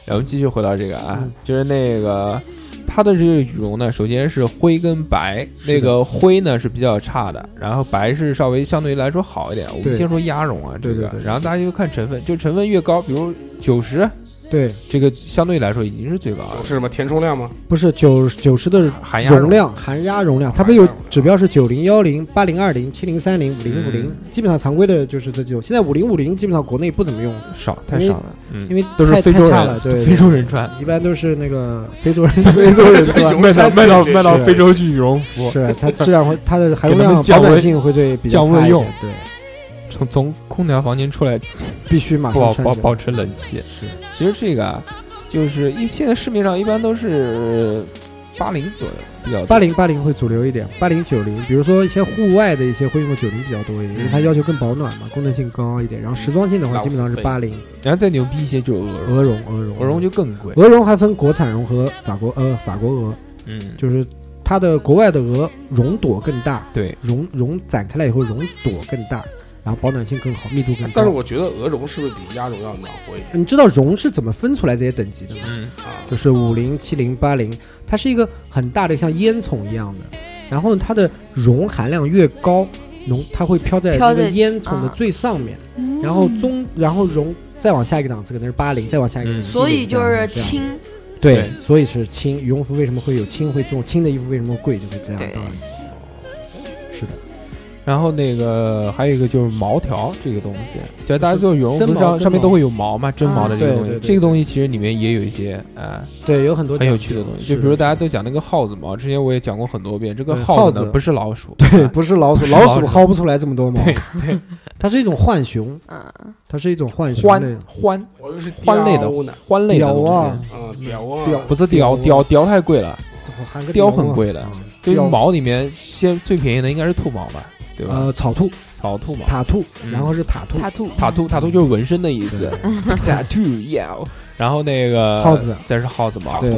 然后继续回到这个啊，嗯就是那个它的这个羽绒呢，首先是灰跟白，那个灰呢是比较差的，然后白是稍微相对于来说好一点。我们先说鸭绒啊，这个，对对对。然后大家就看成分，就成分越高，比如九十、对，这个相对来说已经是最高的。是什么填充量吗？不是九九十的含压容量，含压容量，它不是有指标是九零幺零、八零二零、七零三零、五零五零嗯，基本上常规的就是这几种。现在五零五零基本上国内不怎么用，少太少了，嗯，因为都是太非洲人太差了，对，*laughs* 非洲人穿，一般都是那个非洲 *laughs* 人，非洲人穿卖到卖到卖到非洲去羽绒服，是它质量会，它的含容量、保暖性会最比较降温用差一点，对，从从空调房间出来必须马上穿起来。保保持冷气。是其实这个啊，就是一现在市面上一般都是八零左右比较多八零八零会主流一点，八零九零，比如说一些户外的一些会用九零比较多一点，因为它要求更保暖嘛，功能性高一点。然后时装性的话，基本上是八零。然后再牛逼一些就鹅，鹅绒，鹅绒，鹅绒就更贵。鹅绒还分国产绒和法国呃法国鹅，嗯，就是它的国外的鹅绒朵更大，对，绒绒展开来以后绒朵更大，然后保暖性更好，密度更高。但是我觉得鹅绒是不是比鸭绒要暖和一点你知道绒是怎么分出来这些等级的吗？嗯，啊？就是五零、七零、八零，它是一个很大的像烟囱一样的，然后，它的绒含量越高，浓它会飘在那个烟囱的啊最上面，然后中，然后绒再往下一个档次可能是八零，再往下一个嗯是70所以就是轻，对对，所以是轻。羽绒服为什么会有轻会重？轻的衣服为什么贵？就是这样的道理。然后那个还有一个就是毛条这个东西，就大家做羽绒服上上面都会有毛嘛，真毛的啊这个东西，对对对这个东西其实里面也有一些啊对，有很多很有趣的东西，就比如大家都讲那个耗子毛，之前我也讲过很多遍，这个耗耗子不是老鼠，对，啊不是老鼠，老老鼠鼠薅不出来这么多毛。对对，*laughs* 它是一种浣熊，*laughs* 啊，它是一种浣熊类欢欢我以为是欢类的貂呢，欢类的雕东啊西，，嗯，貂啊，貂不是貂貂貂太贵了，貂啊很贵的啊就是毛里面先最便宜的应该是兔毛吧，对吧？呃草兔、草兔嘛。塔兔，嗯然后是塔兔，塔兔，塔兔，塔兔就是纹身的意思，tattoo yeah。然后那个耗子，再是耗子毛，对？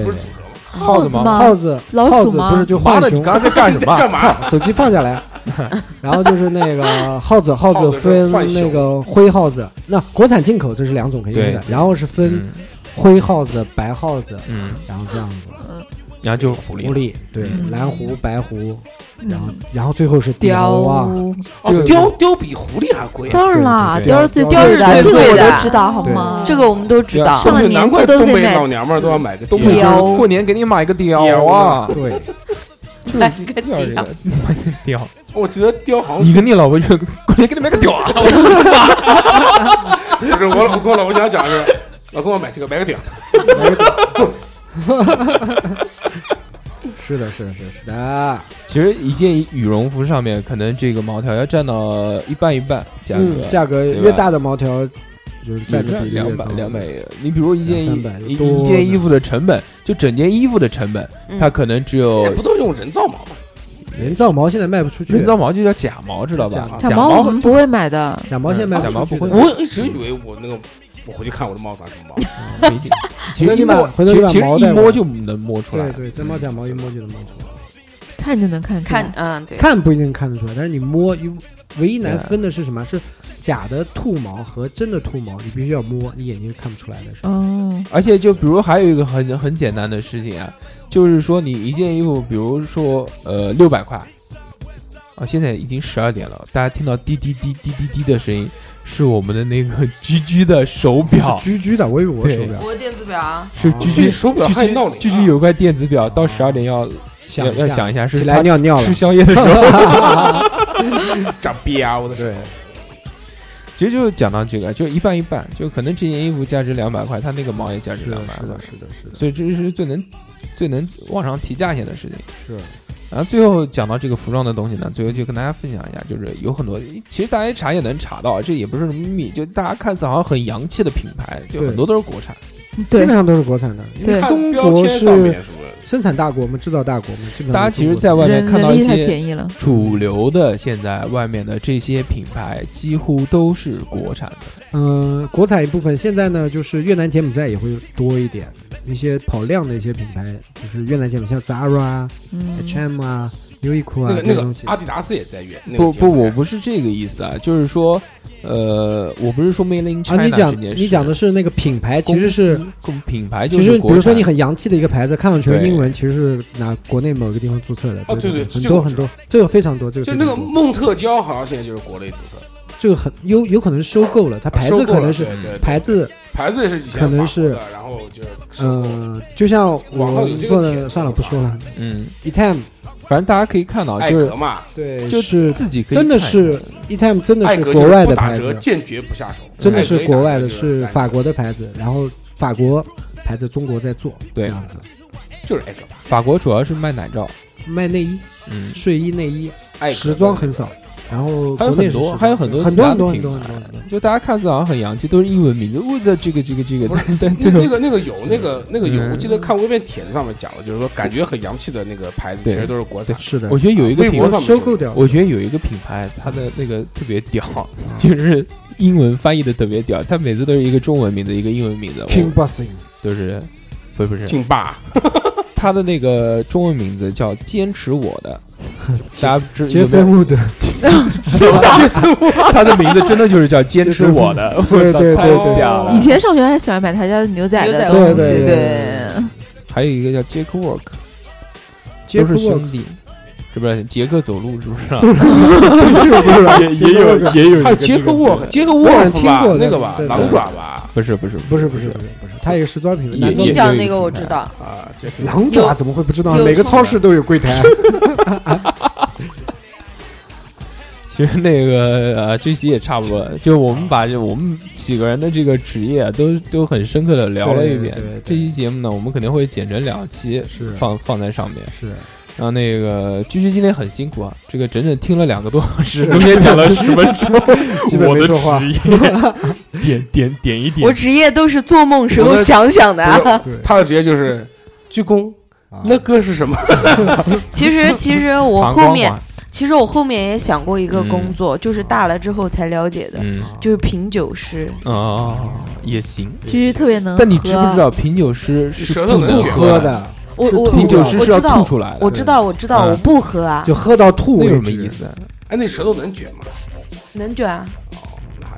耗子毛，吗耗子、老鼠吗耗子不是就浣熊你刚才在干什么？干嘛？操，手机放下来。*laughs* 然后就是那个 *laughs* 耗子，耗子分那个灰耗子，那国产进口这是两种肯定的。然后是分嗯灰耗子、白耗子，嗯，然后这样子。然后就是狐狸狐，狸对嗯。蓝狐、白狐，然后嗯然后最后是雕啊，哦，这个貂貂比狐狸还贵啊！当然啦，对对对。貂是最貂贵的，是这个我最贵的。都知道，好吗？这个我们都知道。上。了难年怪东北纪都得买老娘们儿都要买个东北貂。过年给你买个貂啊，对，*laughs* 买个要这个貂，*laughs* 买个貂，我记得貂好像你跟你老婆就过年给你买个貂啊，*laughs* 不是我，我跟我老婆想讲是，老公我买这个买个貂，是的，是的，是的，是的，其实一件羽绒服上面可能这个毛条要占到一半一半价格，嗯，价格越大的毛条就是占的比例两百两百，你比如一件衣一一件衣服的成本，就整件衣服的成本，嗯。它可能只有不都用人造毛吗？人造毛现在卖不出去，人造毛就叫假毛，知道吧？假假毛毛我们不会买的，假毛现在卖不假毛出去的。不会。我一直以为我那个，我回去看我的帽子长什么毛。不一定。*laughs* 其实一摸，回头你把其实其实毛带过来一摸就能摸出来对。对，真毛假毛一摸就能摸出来。看就能看出来看，嗯，对，看不一定看得出来，但是你摸，有唯一难分的是什么？是假的兔毛和真的兔毛，你必须要摸，你眼睛是看不出来的。是吧哦，而且就比如还有一个很很简单的事情啊，就是说你一件衣服，比如说呃六百块，啊，现在已经十二点了，大家听到滴滴滴滴滴滴的声音，是我们的那个居居的手表，是 *laughs* 居居的，我以为我对手表。我的电子表啊，这是居居手表居居还闹铃啊居居有块电子表，到十二点要想要要想一下，是起来他尿尿了吃。宵夜的时候。*laughs* 长膘，我的手对，其实就是讲到这个，就一半一半，就可能这件衣服价值两百块，它那个毛也价值两，百块是的，，是的，是的，所以这是最能最能往上提价钱的事情。是。然后最后讲到这个服装的东西呢，最后就跟大家分享一下，就是有很多，其实大家一查也能查到，这也不是什么秘密，就大家看似好像很洋气的品牌，就很多都是国产。对。基本，上都是国产的，因为中国标签上是面什么生产大国，我们制造大国，我们基本上大家其实，在外面看到一些便宜了，主流的，现在外面的这些品牌几乎都是国产的。嗯，国产一部分，现在呢，就是越南柬埔寨也会多一点，一些跑量的一些品牌，就是越南柬埔寨，像 Zara 啊、嗯，H&M 啊、优衣库啊那个那个。阿迪达斯也在越，那个不不，我不是这个意思啊，就是说，呃，我不是说 Made in 啊，China 你讲这件事，你讲的是那个品牌，其实是品牌就其实比如说你很洋气的一个牌子，看上去是英文，其实是拿国内某个地方注册的。哦对对很多很多，这个非常多，这个就那个非常多。孟特娇好像现在就是国内注册，这个很有有可能收购了，它牌子可能是牌子，牌子也是以前可能是然后就嗯，就像网上有我做的，算了不说了。嗯，，eTime 反正大家可以看到，就是嘛，对，就是自己真的是 eTime 真的是国外的牌子，坚决不下手，真的是国外的，是法国的牌子，然后法国牌子中国在做，对这样子。就是艾格吧，法国主要是卖奶罩，卖内衣、嗯，睡衣、内衣，时装很少，然后还有很多，还有很多很其他的多很多很多。就大家看似好像很洋气，都是英文名字，我这这个这个这个不是，*laughs* 但最后那那个那个有那个那个有，嗯我记得看微博帖子上面讲的，就是说感觉很洋气的那个牌子，其实都是国产。是的，我觉得有一个品牌我觉得有一个品牌，它的那个特别屌，就是英文翻译的特别屌，它每次都是一个中文名字，一个英文名字，King 我 Busing，都是不是不是，劲霸，*laughs* 它的那个中文名字叫“坚持我的”，*laughs* 大家知杰森伍德，杰 *laughs* 森他的名字真的就是叫“坚持我的”，*laughs* 对对太对对。以前上学还喜欢买他家的牛仔牛仔的东西，对对对对，还有一个叫 Jack Work，杰克沃都是兄弟，是不是？杰克走路是不是啊？这个不是吧？也也有也有一个还有杰克沃克，杰克沃听过，的那个吧，狼爪吧，不是不是不是不是不是不是，它也是时装品牌。你讲那个我知道，啊，杰克狼爪怎么会不知道？有每个超市都有柜台。*laughs* 其实那个呃，这期也差不多了，就我们把我们几个人的这个职业啊都都很深刻的聊了一遍。这期节目呢，我们肯定会剪成两期，是放放在上面。是，然后那个居居今天很辛苦啊，这个整整听了两个多小时，*laughs* 中间讲了十分钟，*laughs* 基本没说话我的职业 *laughs* 点点点一点我，职业都是做梦时候想想的啊。他的职业就是鞠躬。那歌是什么？其实其实我后面其实我后面也想过一个工作，就是大了之后才了解的，嗯就是品酒师。哦也行。居居特别能喝。但你知不知道品酒师是舌头能不喝的，是我我吐掉品酒师是要我知道吐出来的，我知道我知道，嗯我不喝啊，就喝到吐那有。什么意思？啊？哎，那舌头能卷吗？能卷啊？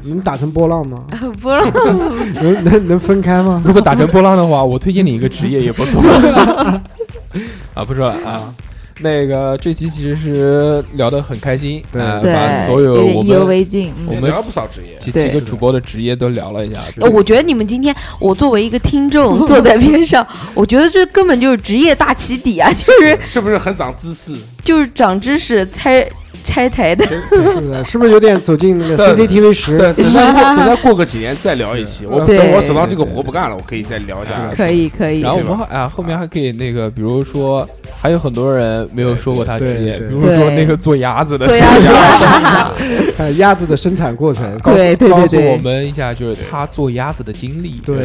那打成波浪吗？*laughs* 波浪，*laughs* 能能能分开吗？如果打成波浪的话，我推荐你一个职业也不错。*laughs* 啊，不说了啊。那个这期其实是聊得很开心，对呃对，把所有意犹们未尽。嗯我们聊了不少职业，几几个主播的职业都聊了一下。呃我觉得你们今天，我作为一个听众 *laughs* 坐在边上，我觉得这根本就是职业大起底啊，就是是不是很长知识？就是长知识拆拆台的。是的，是不是有点走进那个 CCTV 十？等等他过等他过个几年再聊一期，我等我手上这个活不干了，我可以再聊一下。可以可以。然，后我们还啊后面还可以那个，比如说还有很多人没有说过他职业，比如说那个做鸭子的，做鸭子。*laughs* 鸭子。的生产过程，告诉对对对告诉我们一下，就是他做鸭子的经历。对，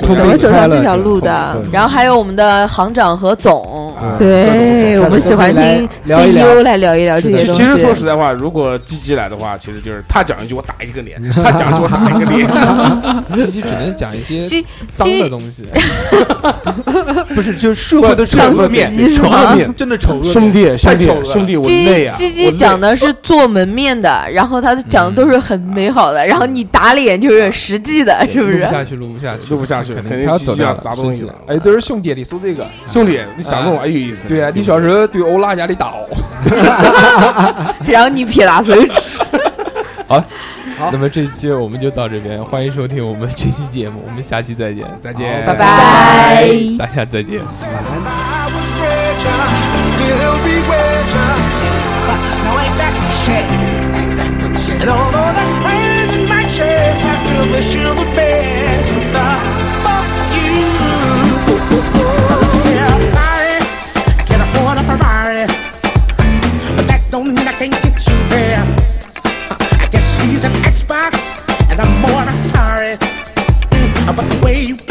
怎么走上这条路的？然后还有我们的行长和总，啊对，我们喜欢听 CEO 来聊一聊这些东西。其其实说实在话，如果鸡鸡来的话，其实就是他讲一句我打一个脸，他讲一句我打一个脸。这期只能讲一些鸡脏的东西，*laughs* 不是就是社会的丑脏恶面，丑吗恶面，真的丑恶。兄弟兄弟太丑了兄弟，我鸡累啊！鸡鸡讲的是做门面的，然后他讲的都是很美好的，然后你打脸就是实际的，是不是？录不下去，录不下去，录不下去肯肯定他要砸东西了哎，都是兄弟，你说这个，兄弟，你讲这种哎有意思。对啊，你小时候对欧拉家里打哦。*laughs* 然后你撇大手指，好那么这一期我们就到这边，欢迎收听我们这期节目，我们下期再见，再见，拜拜。大家再见。I was way you